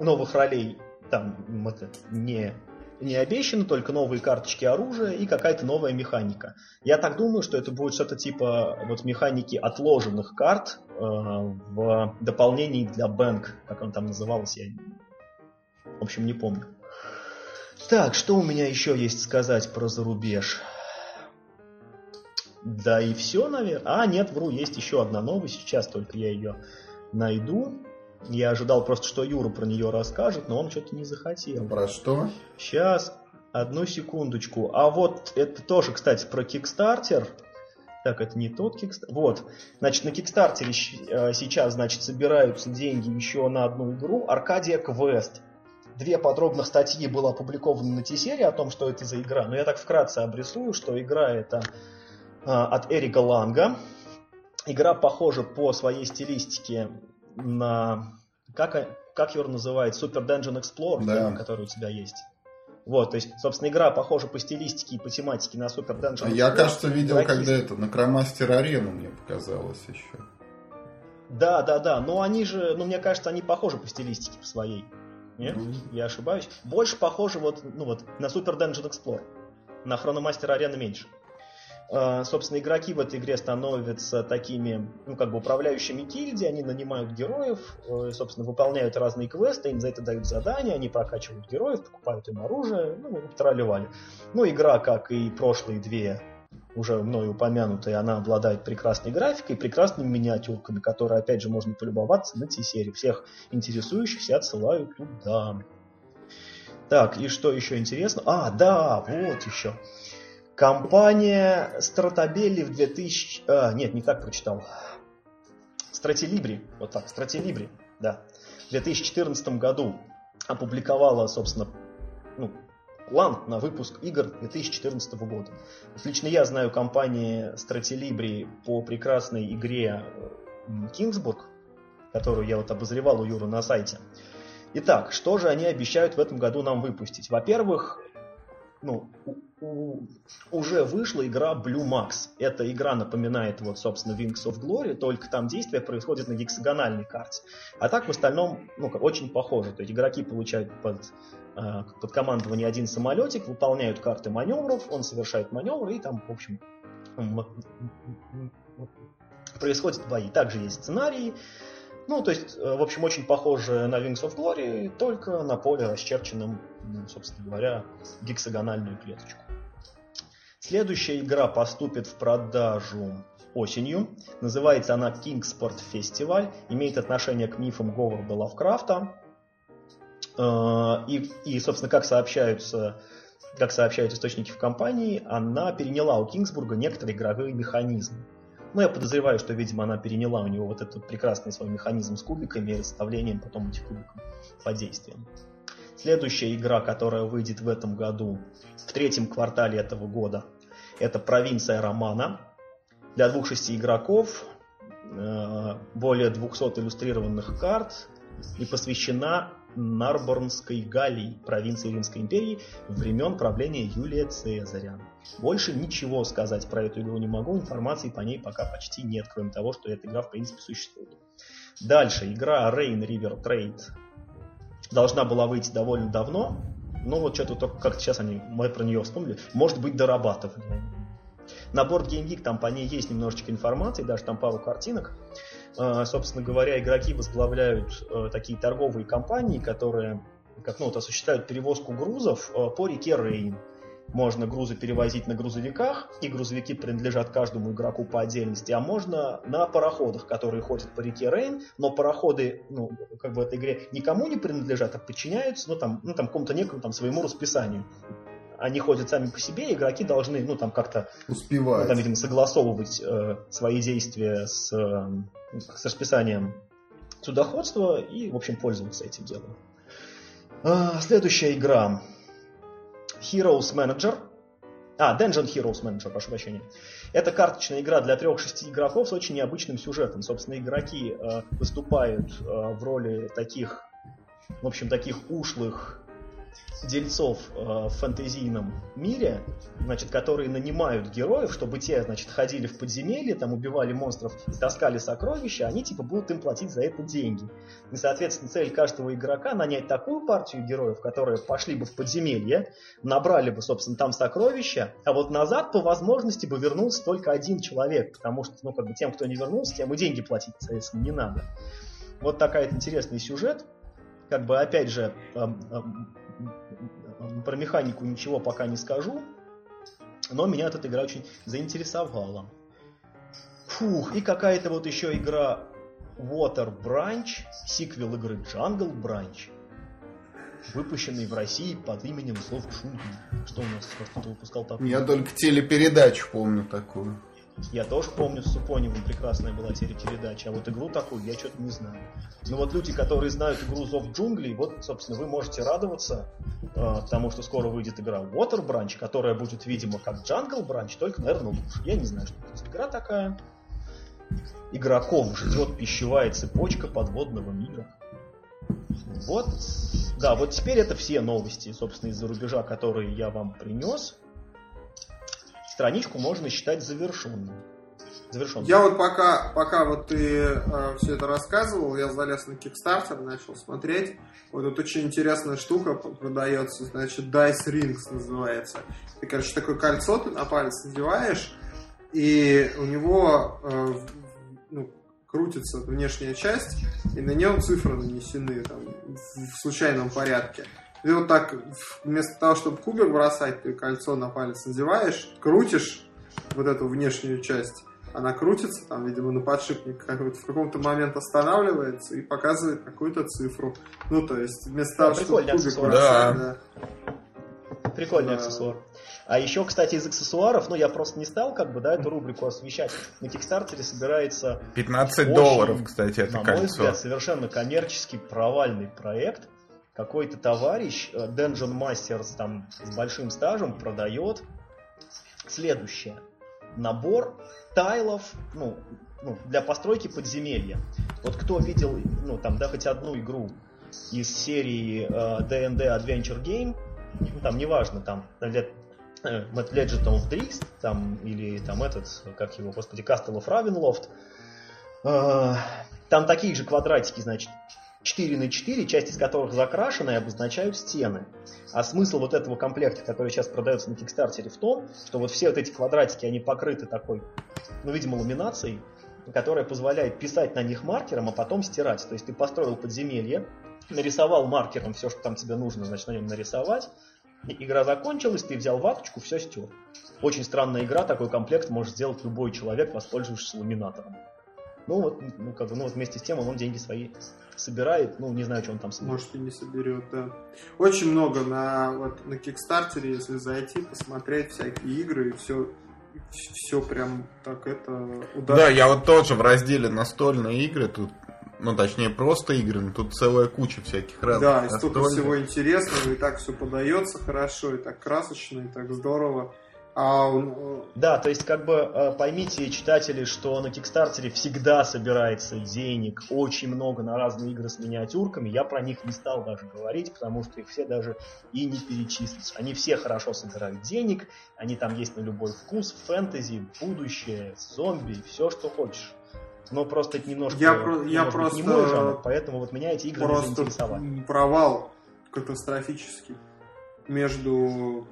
новых ролей там это, не, не обещано, только новые карточки оружия и какая-то новая механика. Я так думаю, что это будет что-то типа вот механики отложенных карт э, в дополнении для Бэнк, как он там назывался, я в общем не помню. Так, что у меня еще есть сказать про зарубеж? Да и все, наверное. А, нет, вру, есть еще одна новость. Сейчас только я ее найду. Я ожидал просто, что Юра про нее расскажет, но он что-то не захотел. Про что? Сейчас, одну секундочку. А вот это тоже, кстати, про Kickstarter. Так, это не тот Kickstarter. Вот. Значит, на Кикстартере сейчас, значит, собираются деньги еще на одну игру. Аркадия Квест. Две подробных статьи было опубликовано на T-серии о том, что это за игра. Но я так вкратце обрисую, что игра это а, от Эрика Ланга. Игра похожа по своей стилистике на... Как, как его называет? Super Dungeon Explorer, да. который у тебя есть. Вот, то есть, собственно, игра похожа по стилистике и по тематике на Super Dungeon. А я, кажется, видел, Игроки... когда это на Кромастер Арену мне показалось еще. Да, да, да. Но они же, ну, мне кажется, они похожи по стилистике по своей. Нет? Mm-hmm. Я ошибаюсь. Больше похожи вот, ну, вот на Super Dungeon Explorer. На Хрономастер Арены меньше. А, собственно, игроки в этой игре становятся такими, ну, как бы управляющими гильдии, они нанимают героев, э, собственно, выполняют разные квесты, им за это дают задания, они прокачивают героев, покупают им оружие, ну, тролливали. Ну, игра, как и прошлые две уже мною упомянутые, она обладает прекрасной графикой, прекрасными миниатюрками, которые, опять же, можно полюбоваться на T-серии. Всех интересующихся отсылаю туда. Так, и что еще интересно? А, да, вот еще. Компания Стратабелли в 2000... А, нет, не так прочитал. Стратилибри, вот так, Стратилибри, да. В 2014 году опубликовала, собственно, ну, план на выпуск игр 2014 года. Лично я знаю компании Стратилибри по прекрасной игре Кингсбург, которую я вот обозревал у Юры на сайте. Итак, что же они обещают в этом году нам выпустить? Во-первых, ну, уже вышла игра Blue Max. Эта игра напоминает, вот, собственно, Wings of Glory, только там действие происходит на гексагональной карте. А так в остальном, ну, очень похоже. То есть игроки получают под, э, под командование один самолетик, выполняют карты маневров, он совершает маневры, и там, в общем, происходят бои. Также есть сценарии, ну, то есть, э, в общем, очень похоже на Wings of Glory, только на поле расчерченном, собственно говоря, гексагональную клеточку. Следующая игра поступит в продажу осенью. Называется она Kingsport Festival. Имеет отношение к мифам Говарда Лавкрафта. Э, и, и, собственно, как сообщаются, как сообщают источники в компании, она переняла у Кингсбурга некоторые игровые механизмы. Ну, я подозреваю, что, видимо, она переняла у него вот этот прекрасный свой механизм с кубиками и расставлением потом этих кубиков по действиям. Следующая игра, которая выйдет в этом году, в третьем квартале этого года, это «Провинция Романа». Для двух-шести игроков, э, более 200 иллюстрированных карт и посвящена Нарборнской Галлии, провинции Римской империи, времен правления Юлия Цезаря. Больше ничего сказать про эту игру не могу, информации по ней пока почти нет, кроме того, что эта игра в принципе существует. Дальше, игра Rain River Trade должна была выйти довольно давно, но вот что-то только как-то сейчас они мы про нее вспомнили, может быть дорабатывали. На борт Game Geek там по ней есть немножечко информации, даже там пару картинок. А, собственно говоря, игроки возглавляют э, такие торговые компании, которые как, ну, вот, осуществляют перевозку грузов э, по реке Рейн. Можно грузы перевозить на грузовиках, и грузовики принадлежат каждому игроку по отдельности, а можно на пароходах, которые ходят по реке Рейн, но пароходы, ну, как бы в этой игре никому не принадлежат, а подчиняются, ну, там, ну, там, какому-то некому там своему расписанию они ходят сами по себе, игроки должны, ну, там как-то... Успевать. Ну, там, видимо, согласовывать э, свои действия с, э, с расписанием судоходства и, в общем, пользоваться этим делом. А, следующая игра. Heroes Manager. А, Dungeon Heroes Manager, прошу прощения. Это карточная игра для трех-шести игроков с очень необычным сюжетом. Собственно, игроки э, выступают э, в роли таких, в общем, таких ушлых дельцов э, в фэнтезийном мире, значит, которые нанимают героев, чтобы те, значит, ходили в подземелье, там убивали монстров и таскали сокровища, они типа будут им платить за это деньги. И, соответственно, цель каждого игрока нанять такую партию героев, которые пошли бы в подземелье, набрали бы, собственно, там сокровища, а вот назад по возможности бы вернулся только один человек, потому что, ну, как бы тем, кто не вернулся, тем и деньги платить, соответственно, не надо. Вот такая интересный сюжет. Как бы, опять же, про механику ничего пока не скажу, но меня эта игра очень заинтересовала. Фух, и какая-то вот еще игра Water Branch, сиквел игры Jungle Branch, выпущенный в России под именем Зов Джунглей. Что у нас кто-то выпускал такое? Я только телепередачу помню такую. Я тоже помню, с Супоневым прекрасная была телепередача, а вот игру такую я что-то не знаю. Но вот люди, которые знают игру Зов джунглей, вот, собственно, вы можете радоваться, э, потому что скоро выйдет игра Water Branch, которая будет, видимо, как Jungle Branch, только, наверное, лучше. Я не знаю, что это игра такая. игроков ждет пищевая цепочка подводного мира. Вот, да, вот теперь это все новости, собственно, из-за рубежа, которые я вам принес. Страничку можно считать завершенной. Завершенной. Я вот пока, пока вот ты э, все это рассказывал, я залез на Kickstarter, начал смотреть. Вот тут очень интересная штука продается, значит, Dice Rings называется. Ты, короче, такое кольцо ты на палец надеваешь, и у него э, ну, крутится внешняя часть, и на нем цифры нанесены там, в случайном порядке. Ты вот так, вместо того, чтобы кубик бросать, ты кольцо на палец надеваешь, крутишь вот эту внешнюю часть, она крутится, там, видимо, на подшипник в каком-то момент останавливается и показывает какую-то цифру. Ну, то есть, вместо того, чтобы кубик бросать, да. Прикольный да. аксессуар. А еще, кстати, из аксессуаров, ну, я просто не стал, как бы, да, эту рубрику освещать. На Кикстартере собирается... 15 очень, долларов, кстати, это на кольцо. На мой взгляд, совершенно коммерческий провальный проект. Какой-то товарищ, э, Dungeon Masters, там, с большим стажем, продает следующее. Набор тайлов, ну, ну, для постройки подземелья. Вот кто видел, ну, там, да, хоть одну игру из серии uh, D&D Adventure Game, ну, там неважно, там лет э, Legend of Drist, там, или там этот, как его, господи, Castle of Ravenloft, э, там такие же квадратики, значит, 4 на 4, часть из которых закрашены и обозначают стены. А смысл вот этого комплекта, который сейчас продается на Кикстартере, в том, что вот все вот эти квадратики, они покрыты такой, ну, видимо, ламинацией, которая позволяет писать на них маркером, а потом стирать. То есть ты построил подземелье, нарисовал маркером все, что там тебе нужно, значит, на нем нарисовать. Игра закончилась, ты взял ваточку, все стер. Очень странная игра, такой комплект может сделать любой человек, воспользовавшись ламинатором. Ну вот, ну, как бы, ну, вот вместе с тем он деньги свои собирает, ну, не знаю, что он там соберет. Может, и не соберет, да. Очень много на, вот, на Кикстартере, если зайти, посмотреть всякие игры, и все, все прям так это удачно. Да, я вот тоже в разделе настольные игры, тут ну, точнее, просто игры, но тут целая куча всяких разных. Да, и столько всего интересного, и так все подается хорошо, и так красочно, и так здорово. А да, то есть, как бы э, поймите, читатели, что на Кикстартере всегда собирается денег, очень много на разные игры с миниатюрками. Я про них не стал даже говорить, потому что их все даже и не перечислить. Они все хорошо собирают денег, они там есть на любой вкус, фэнтези, будущее, зомби, все, что хочешь но просто это немножко, я, про, я просто, не мой жанр, поэтому вот меня эти игры просто заинтересовали. провал катастрофический между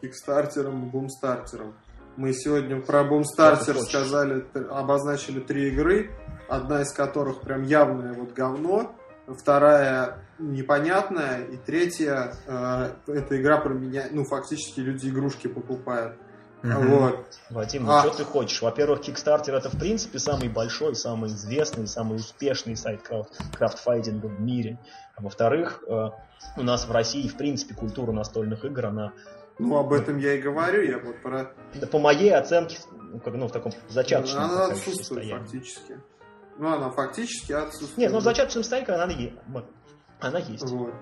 Кикстартером Бумстартером. Мы сегодня про Бумстартер сказали, обозначили три игры, одна из которых прям явное вот говно, вторая непонятная, и третья э, это игра про меня, ну фактически люди игрушки покупают. Угу. Вот. Вадим, ну а... что ты хочешь? Во-первых, Kickstarter это в принципе самый большой, самый известный, самый успешный сайт крафт, крафтфайдинга в мире. А во-вторых, э, у нас в России в принципе культура настольных игр, она ну, об этом я и говорю, я вот про... Да, по моей оценке, ну, как, ну в таком зачаточном Она отсутствует состоянии. фактически. Ну, она фактически отсутствует. Нет, ну в зачаточном состоянии она, она есть. Вот.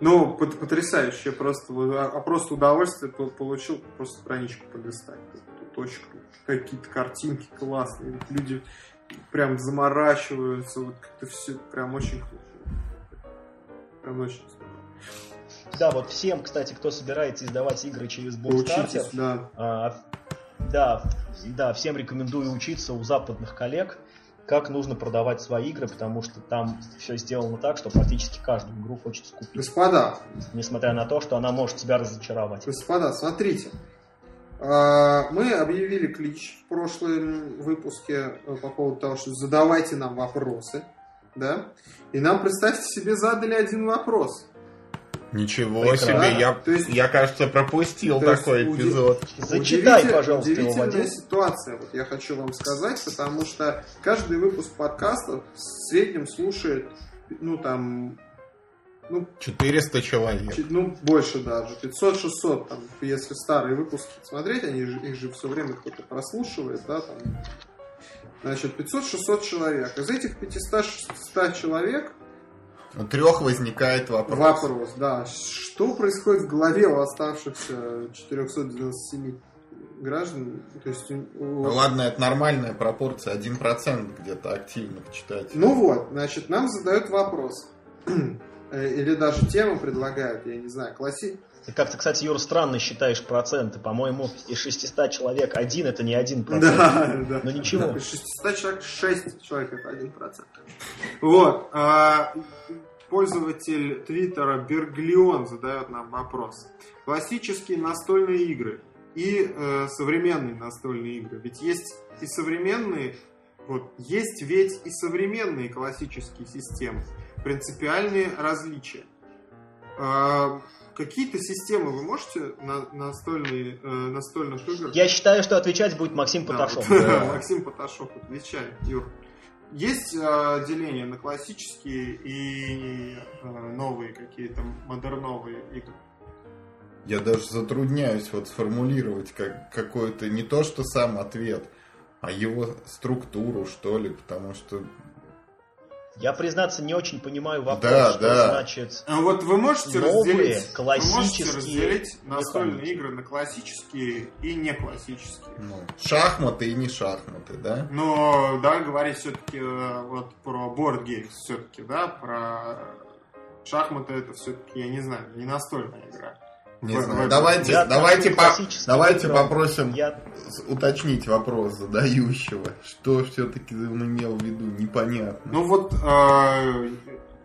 Ну, потрясающе, просто, а, а просто удовольствие получил просто страничку полистать. Тут очень какие-то картинки классные, люди прям заморачиваются, вот как-то все прям очень Прям очень да, вот всем, кстати, кто собирается издавать игры через Бумстартер, да. А, да, да, всем рекомендую учиться у западных коллег как нужно продавать свои игры, потому что там все сделано так, что практически каждую игру хочется купить. Господа. Несмотря на то, что она может тебя разочаровать. Господа, смотрите. А, мы объявили клич в прошлом выпуске э, по поводу того, что задавайте нам вопросы. Да? И нам, представьте себе, задали один вопрос. Ничего Прекрасно. себе, я, то есть, я, кажется, пропустил такой есть, эпизод. Зачитай, пожалуйста, Удивительная его, ситуация, вот я хочу вам сказать, потому что каждый выпуск подкаста в среднем слушает, ну, там... Ну, 400 человек. Ну, больше даже, 500-600, там, если старые выпуски смотреть, они же, их же все время кто-то прослушивает, да, там... Значит, 500-600 человек. Из этих 500-600 человек у трех возникает вопрос. Вопрос, да. Что происходит в голове у оставшихся 497 граждан. То есть, ну, ладно, это нормальная пропорция, 1% где-то активных читателей. Ну вот, значит, нам задают вопрос. [CLEARS THROAT] Э, или даже тему предлагают, я не знаю, класси... Ты как-то, кстати, Юр, странно считаешь проценты. По-моему, из 600 человек один это не один процент. Да, да. Но ничего. Из 600 человек 6 человек это один процент. Вот. А, пользователь Твиттера Берглион задает нам вопрос. Классические настольные игры и э, современные настольные игры. Ведь есть и современные, вот, есть ведь и современные классические системы. Принципиальные различия. Какие-то системы вы можете на настольные, э, настольных игр? Я считаю, что отвечать будет Максим Поташов. [LAUGHS] Да, вот, Максим Поташов, отвечай, Юр. Есть э, деление на классические и э, новые какие-то модерновые игры? Я даже затрудняюсь вот сформулировать как, какой-то не то что сам ответ, а его структуру, что ли, потому что я, признаться, не очень понимаю вопрос, да, что да. значит а вот вы можете новые, разделить, классические вы можете разделить настольные игры на классические и не классические. Ну, шахматы и не шахматы, да? Но, да, говорить все-таки э, вот про board games все-таки, да, про шахматы это все-таки, я не знаю, не настольная игра. Не в, знаю. В давайте, я давайте, по, давайте попросим я... уточнить вопрос задающего. Что все-таки он имел в виду, непонятно. Ну вот, э,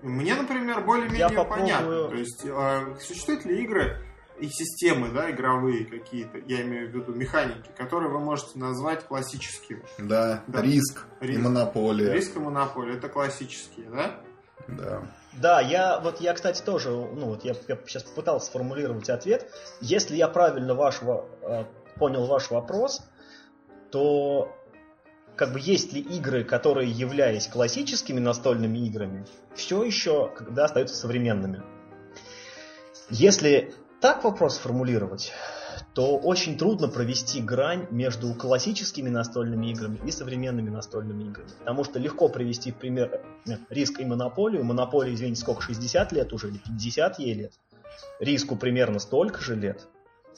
мне, например, более-менее попробую... понятно. То есть, э, существуют ли игры и системы, да, игровые какие-то, я имею в виду механики, которые вы можете назвать классическими. Да, да. риск, риск и монополия. Риск и монополия, это классические, да? Да. Да, я вот я, кстати, тоже, ну вот я, я сейчас попытался сформулировать ответ. Если я правильно вашего э, понял ваш вопрос, то как бы есть ли игры, которые, являясь классическими настольными играми, все еще когда остаются современными? Если так вопрос сформулировать, то очень трудно провести грань между классическими настольными играми и современными настольными играми. Потому что легко привести в пример риск и монополию. Монополия, извините, сколько, 60 лет уже или 50 ей лет? Риску примерно столько же лет.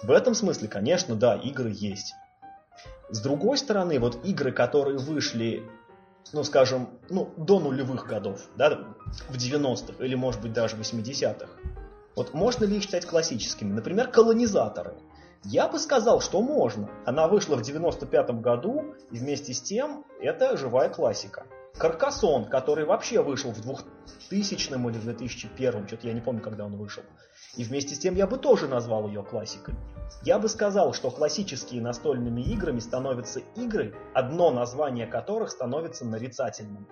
В этом смысле, конечно, да, игры есть. С другой стороны, вот игры, которые вышли, ну, скажем, ну, до нулевых годов, да, в 90-х или, может быть, даже в 80-х, вот можно ли их считать классическими? Например, колонизаторы. Я бы сказал, что можно. Она вышла в 95 году, и вместе с тем это живая классика. Каркасон, который вообще вышел в 2000 или в 2001, что-то я не помню, когда он вышел. И вместе с тем я бы тоже назвал ее классикой. Я бы сказал, что классические настольными играми становятся игры, одно название которых становится нарицательным.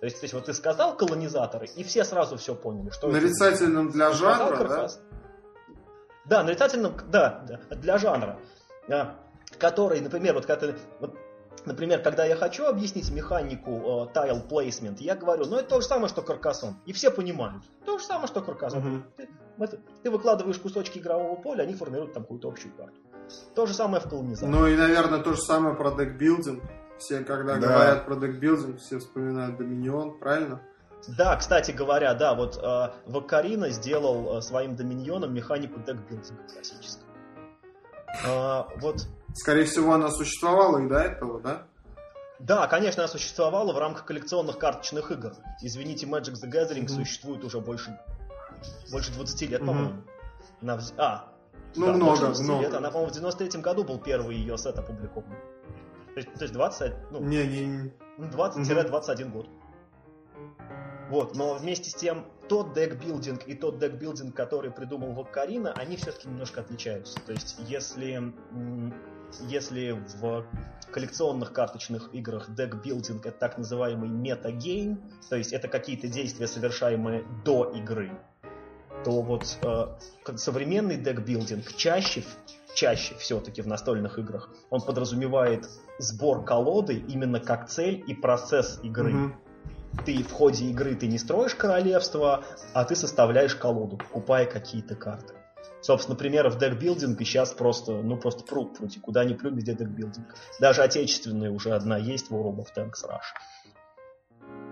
То есть, то есть вот ты сказал колонизаторы, и все сразу все поняли, что нарицательным это. для жанра, да? Да, нарицательным, да, для жанра. Который, например, вот когда ты, вот, например, когда я хочу объяснить механику э, tile placement, я говорю, ну это то же самое, что каркасон. И все понимают. То же самое, что каркасон. Угу. Ты, это, ты выкладываешь кусочки игрового поля, они формируют там какую-то общую карту. То же самое в колонизации. Ну и, наверное, то же самое про декбилдинг. Все, когда да. говорят про декбилдинг, все вспоминают Доминион, правильно? Да, кстати говоря, да, вот э, Вакарина сделал э, своим доминионом механику декбилдинга классического. Э, вот. Скорее всего, она существовала и до этого, да? Да, конечно, она существовала в рамках коллекционных карточных игр. Извините, Magic the Gathering mm-hmm. существует уже больше, больше 20 лет, mm-hmm. по-моему. Она... А, ну, да, много, много. Лет. Она, по-моему, в 93-м году был первый ее сет опубликован. То есть, то есть 20, ну, не, не, 20-21 угу. год. Вот, но вместе с тем, тот декбилдинг и тот декбилдинг, который придумал Ваккарина, они все-таки немножко отличаются. То есть, если, если в коллекционных карточных играх декбилдинг это так называемый метагейм, то есть это какие-то действия, совершаемые до игры, то вот э, современный декбилдинг чаще, чаще все-таки в настольных играх, он подразумевает сбор колоды именно как цель и процесс игры. Mm-hmm ты в ходе игры ты не строишь королевство, а ты составляешь колоду, покупая какие-то карты. Собственно, примеров декбилдинга сейчас просто, ну, просто пруд прути. Куда ни плюнь, везде декбилдинг. Даже отечественная уже одна есть в World of Tanks Rush.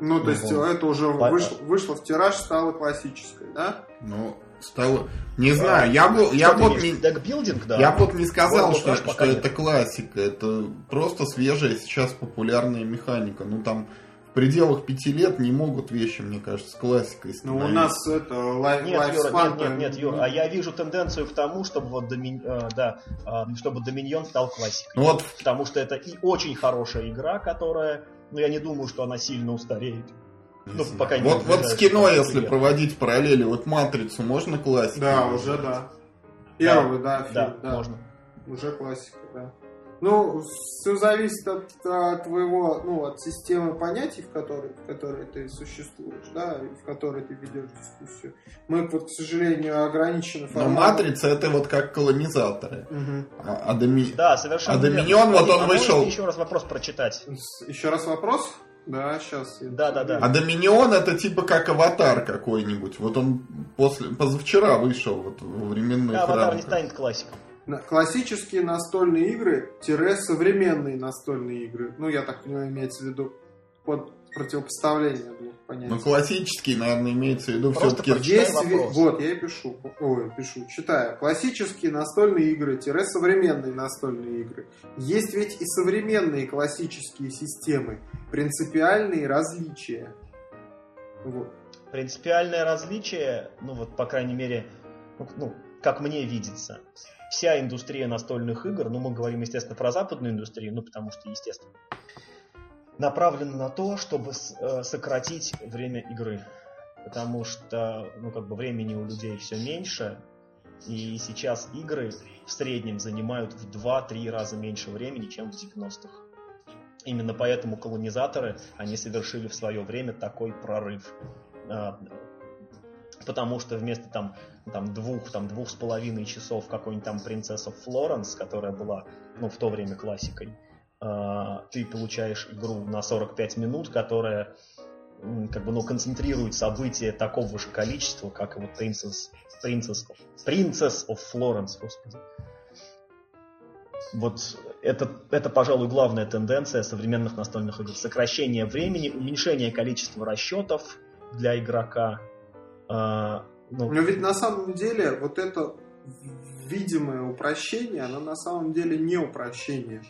Ну, то есть вот. это уже вышло, вышло в тираж, стало классической, да? Ну, стало... Не знаю, я бы, я вот не, декбилдинг, да. Я вот не сказал, вот, что, что это классика, это просто свежая сейчас популярная механика. Ну там в пределах пяти лет не могут вещи, мне кажется, с классикой Ну, у нас это лайф Нет, Юра, нет, нет, нет, Юра, а я вижу тенденцию к тому, чтобы вот Домин, э, да, э, чтобы Доминьон стал классикой. Ну, вот. Потому что это и очень хорошая игра, которая, ну, я не думаю, что она сильно устареет. Ну, пока не вот, вот с кино, если лет. проводить параллели, вот «Матрицу» можно классику? Да, уже да. Первый, да, да, фильм, да, да. можно. Уже классика. Ну, все зависит от, от твоего, ну, от системы понятий, в которой, в которой ты существуешь, да, и в которой ты ведешь дискуссию. Мы, вот, к сожалению, ограничены форматом. Но матрица это вот как колонизаторы. Угу. А, а, доми... Да, совершенно. А Доминион, вот он а вышел. Еще раз вопрос прочитать. Еще раз вопрос? Да, сейчас. Да, да, да. А Доминион это типа как аватар какой-нибудь. Вот он после позавчера вышел вот во временной да, Аватар не станет классиком. Классические настольные игры-современные настольные игры. Ну, я так понимаю, имеется в виду под противопоставление двух понятий. Ну, классические, наверное, имеется в виду все-таки... Есть, вот, я и пишу. Ой, пишу, читаю. Классические настольные игры-современные настольные игры. Есть ведь и современные классические системы. Принципиальные различия. Вот. Принципиальное различие, ну вот, по крайней мере, ну, как мне видится, вся индустрия настольных игр, ну мы говорим, естественно, про западную индустрию, ну потому что, естественно, направлена на то, чтобы э, сократить время игры. Потому что, ну как бы времени у людей все меньше, и сейчас игры в среднем занимают в 2-3 раза меньше времени, чем в 90-х. Именно поэтому колонизаторы, они совершили в свое время такой прорыв. А, потому что вместо там, там двух, там двух с половиной часов какой-нибудь там принцесса Флоренс, которая была, ну, в то время классикой, э, ты получаешь игру на 45 минут, которая как бы, ну, концентрирует события такого же количества, как и вот Princess, Princess, Princess of господи. Вот это, это, пожалуй, главная тенденция современных настольных игр. Сокращение времени, уменьшение количества расчетов для игрока, а. Но ведь на самом деле вот это видимое упрощение, оно на самом деле не упрощение.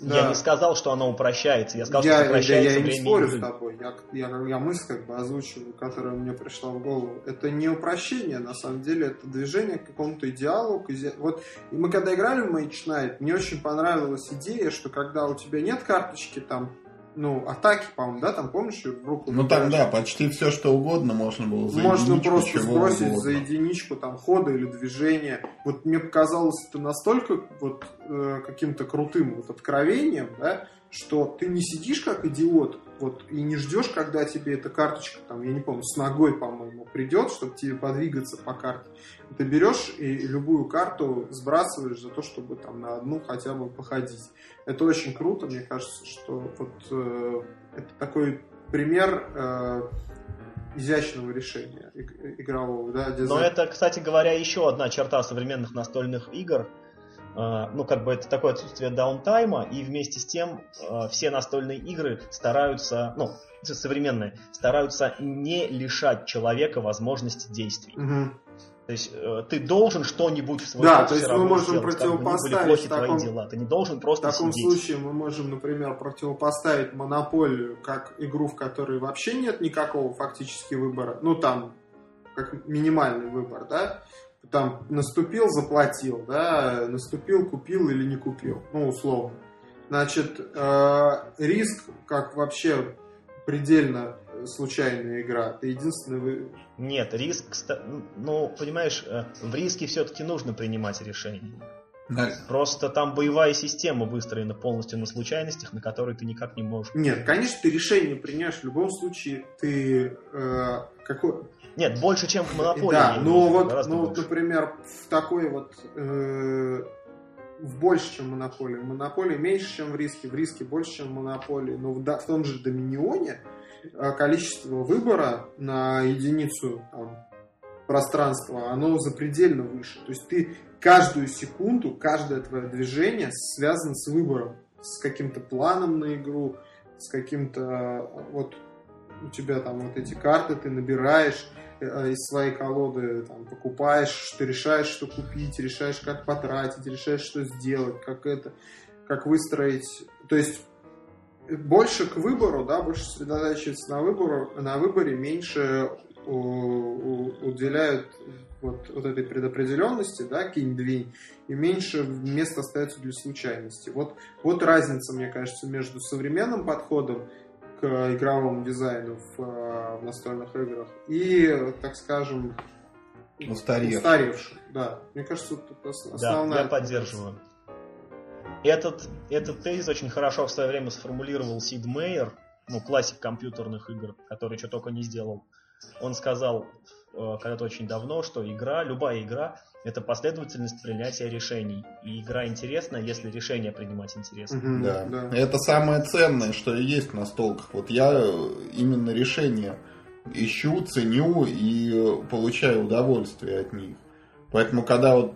Да. Я не сказал, что оно упрощается, я сказал, я, что сокращается я, я не спорю игры. с тобой, я, я, я мысль как бы озвучиваю, которая мне пришла в голову. Это не упрощение, на самом деле, это движение к какому-то идеалу. К иде... Вот и мы когда играли в Mage Knight, мне очень понравилась идея, что когда у тебя нет карточки там ну, атаки, по-моему, да, там, помнишь, в руку... Ну, там, да, почти все, что угодно можно было за Можно просто сбросить угодно. за единичку, там, хода или движения. Вот мне показалось это настолько вот э, каким-то крутым вот откровением, да, что ты не сидишь как идиот, вот, и не ждешь, когда тебе эта карточка, там, я не помню, с ногой, по-моему, придет, чтобы тебе подвигаться по карте. Ты берешь и любую карту сбрасываешь за то, чтобы там на одну хотя бы походить. Это очень круто, мне кажется, что вот э, это такой пример э, изящного решения игрового, да. Но это, кстати говоря, еще одна черта современных настольных игр – ну, как бы это такое отсутствие даунтайма, и вместе с тем а, все настольные игры стараются, ну, современные, стараются не лишать человека возможности действий. Угу. То есть э, ты должен что-нибудь в свой Да, то есть мы можем сделать, противопоставить как бы, таком, твои дела. Ты не должен просто В таком сидеть. случае мы можем, например, противопоставить монополию как игру, в которой вообще нет никакого фактически выбора. Ну, там, как минимальный выбор, да, там наступил, заплатил, да, наступил, купил или не купил, ну, условно. Значит, э, риск, как вообще предельно случайная игра, это единственный... Нет, риск, ну, понимаешь, э, в риске все-таки нужно принимать решение. Да. Просто там боевая система выстроена полностью на случайностях, на которые ты никак не можешь. Нет, конечно, ты решение принимаешь в любом случае. Ты э, какой, нет, больше, чем в монополии. Да, но вот, ну, вот, например, в такой вот э, в больше, чем монополии. В монополии меньше, чем в риске, в риске больше, чем в монополии. Но в, в том же доминионе э, количество выбора на единицу там, пространства, оно запредельно выше. То есть ты каждую секунду, каждое твое движение связано с выбором, с каким-то планом на игру, с каким-то вот у тебя там вот эти карты ты набираешь, э, из своей колоды там, покупаешь, ты решаешь, что купить, решаешь, как потратить, решаешь, что сделать, как это, как выстроить. То есть больше к выбору, да, больше сосредотачиваться на, выбору, на выборе, меньше уделяют вот, вот этой предопределенности, да, кинь-двинь, и меньше места остается для случайности. Вот, вот разница, мне кажется, между современным подходом к игровому дизайну в, в настольных играх и, так скажем, устаревшим. устаревшим. Да, мне кажется, это основная... Да, я поддерживаю. Этот, этот тезис очень хорошо в свое время сформулировал Сид Мейер, ну, классик компьютерных игр, который что только не сделал. Он сказал э, когда-то очень давно, что игра, любая игра, это последовательность принятия решений. И игра интересна, если решение принимать интересно. Mm-hmm, да. да. Это самое ценное, что и есть на столках. Вот я э, именно решение ищу, ценю и э, получаю удовольствие от них. Поэтому, когда вот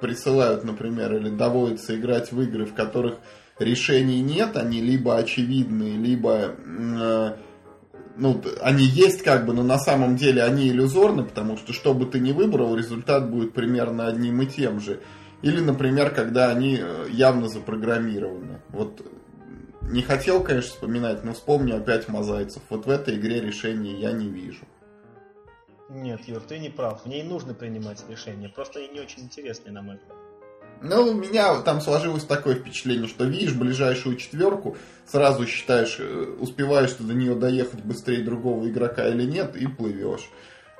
присылают, например, или доводится играть в игры, в которых решений нет, они либо очевидные, либо э, ну, они есть как бы, но на самом деле они иллюзорны, потому что что бы ты ни выбрал, результат будет примерно одним и тем же. Или, например, когда они э, явно запрограммированы. Вот не хотел, конечно, вспоминать, но вспомню опять Мозайцев. Вот в этой игре решений я не вижу. Нет, Юр, ты не прав. В ней нужно принимать решения. Просто они не очень интересные, на мой взгляд. Ну, у меня там сложилось такое впечатление, что видишь ближайшую четверку, сразу считаешь, э, успеваешь ты до нее доехать быстрее другого игрока или нет, и плывешь.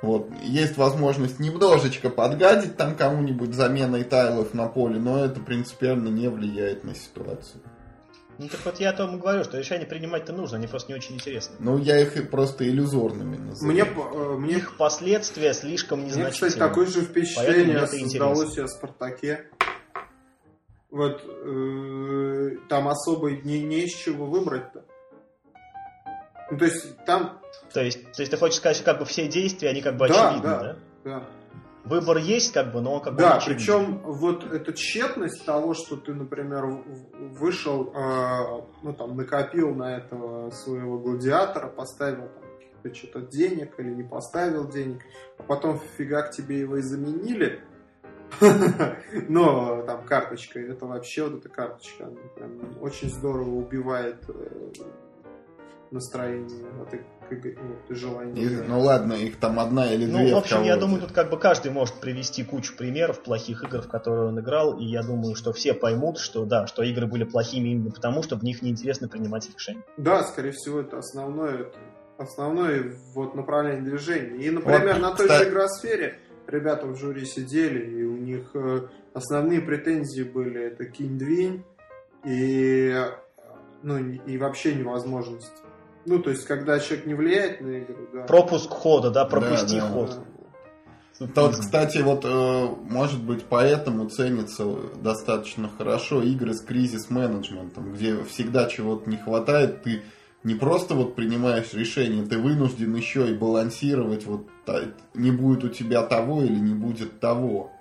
Вот. Есть возможность немножечко подгадить там кому-нибудь заменой тайлов на поле, но это принципиально не влияет на ситуацию. Ну так вот я о том и говорю, что решения принимать-то нужно, они просто не очень интересны. Ну я их просто иллюзорными называю. Мне, э, мне... Их последствия слишком незначительны. Мне, кстати, такое же впечатление создалось о Спартаке. Вот э, там особо не, не из чего выбрать-то. Ну, то есть там... То есть, то есть ты хочешь сказать, что как бы все действия, они как бы да, очевидны, да? Да, да. Выбор есть, как бы, но как бы Да, причем вот эта тщетность того, что ты, например, вышел, э, ну там, накопил на этого своего гладиатора, поставил там что-то денег или не поставил денег, а потом фига к тебе его и заменили, Но там карточка, это вообще вот эта карточка, она прям очень здорово убивает э, настроение вот, и, вот. И, ну ладно, их там одна или ну, две. Ну, в общем, я думаю, тут как бы каждый может привести кучу примеров плохих игр, в которые он играл, и я думаю, что все поймут, что да, что игры были плохими именно потому, что в них неинтересно принимать решения. Да, скорее всего, это основное, это основное вот направление движения. И, например, вот, на той кстати... же игросфере ребята в жюри сидели, и у них э, основные претензии были это кинь-двинь и, ну, и вообще невозможность. Ну, то есть, когда человек не влияет на игру, да. Пропуск хода, да, пропусти да, да, ход. Да. вот, кстати, вот, э, может быть, поэтому ценится достаточно хорошо игры с кризис-менеджментом, где всегда чего-то не хватает, ты не просто вот принимаешь решение, ты вынужден еще и балансировать, вот не будет у тебя того или не будет того.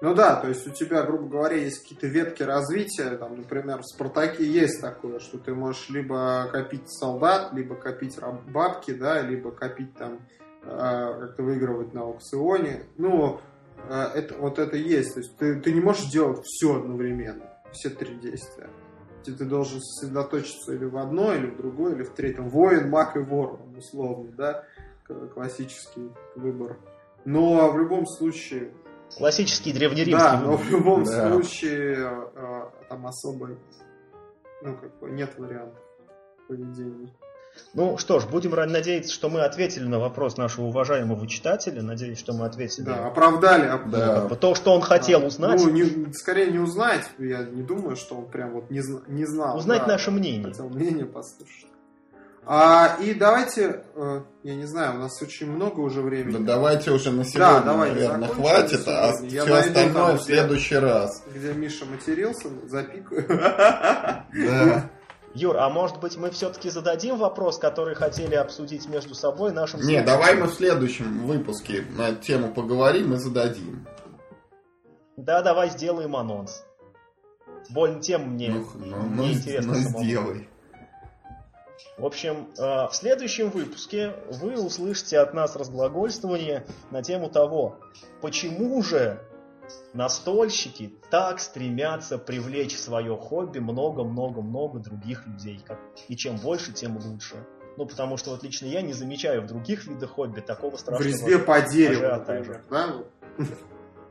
Ну да, то есть у тебя, грубо говоря, есть какие-то ветки развития, там, например, в Спартаке есть такое, что ты можешь либо копить солдат, либо копить бабки, да, либо копить там, э, как-то выигрывать на аукционе. Ну, э, это, вот это есть, то есть ты, ты не можешь делать все одновременно, все три действия где ты должен сосредоточиться или в одной, или в другой, или в третьем. Воин, маг и вор, условно, да, классический выбор. Но в любом случае... Классический древнеримский Да, но в любом да. случае э, там особо ну, как бы нет вариантов поведения. Ну что ж, будем надеяться, что мы ответили на вопрос нашего уважаемого читателя. Надеюсь, что мы ответили. Да, оправдали. Да. То, что он хотел да. узнать. Ну, не, скорее не узнать. Я не думаю, что он прям вот не, не знал. Узнать да, наше мнение. Хотел мнение послушать. А, и давайте, э, я не знаю, у нас очень много уже времени. Да давайте уже на сегодня, да, давайте, наверное, хватит, а я все остальное там, в следующий где, раз. Где Миша матерился, запикаю. Да. [LAUGHS] Юр, а может быть мы все-таки зададим вопрос, который хотели обсудить между собой нашим... Не, давай мы в следующем выпуске на тему поговорим и зададим. Да, давай сделаем анонс. Больно тем мне ну, ну, ну, интересно. Ну, сделай. В общем, э, в следующем выпуске вы услышите от нас разглагольствование на тему того, почему же настольщики так стремятся привлечь в свое хобби много-много-много других людей. И чем больше, тем лучше. Ну, потому что вот лично я не замечаю в других видах хобби такого страшного В резьбе по дереву, например, да?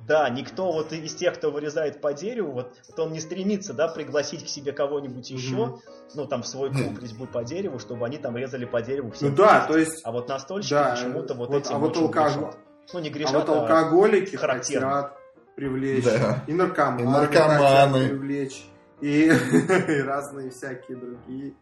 Да, никто вот из тех, кто вырезает по дереву, вот, вот он не стремится, да, пригласить к себе кого-нибудь еще, mm-hmm. ну, там, в свой клуб резьбу по дереву, чтобы они там резали по дереву все. Ну да, то есть... А вот настольщики да, почему-то вот, вот этим а вот алког... грешат. Ну, не грешат, а вот а алкоголики а хотят привлечь, да. и наркоманы, и наркоманы. привлечь и, [LAUGHS] и разные всякие другие.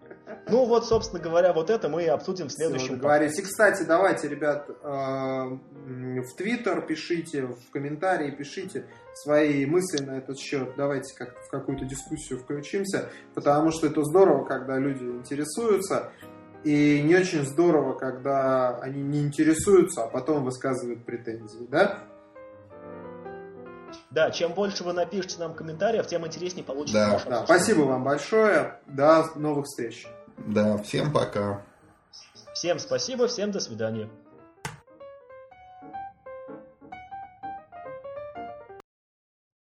Ну вот, собственно говоря, вот это мы и обсудим в следующем. Говорить. И, кстати, давайте, ребят, э, в Твиттер пишите, в комментарии пишите свои мысли на этот счет. Давайте как в какую-то дискуссию включимся, потому что это здорово, когда люди интересуются. И не очень здорово, когда они не интересуются, а потом высказывают претензии, да? Да, чем больше вы напишите нам комментариев, тем интереснее получится да. да, Спасибо вам большое. До новых встреч. Да, всем пока. Всем спасибо, всем до свидания.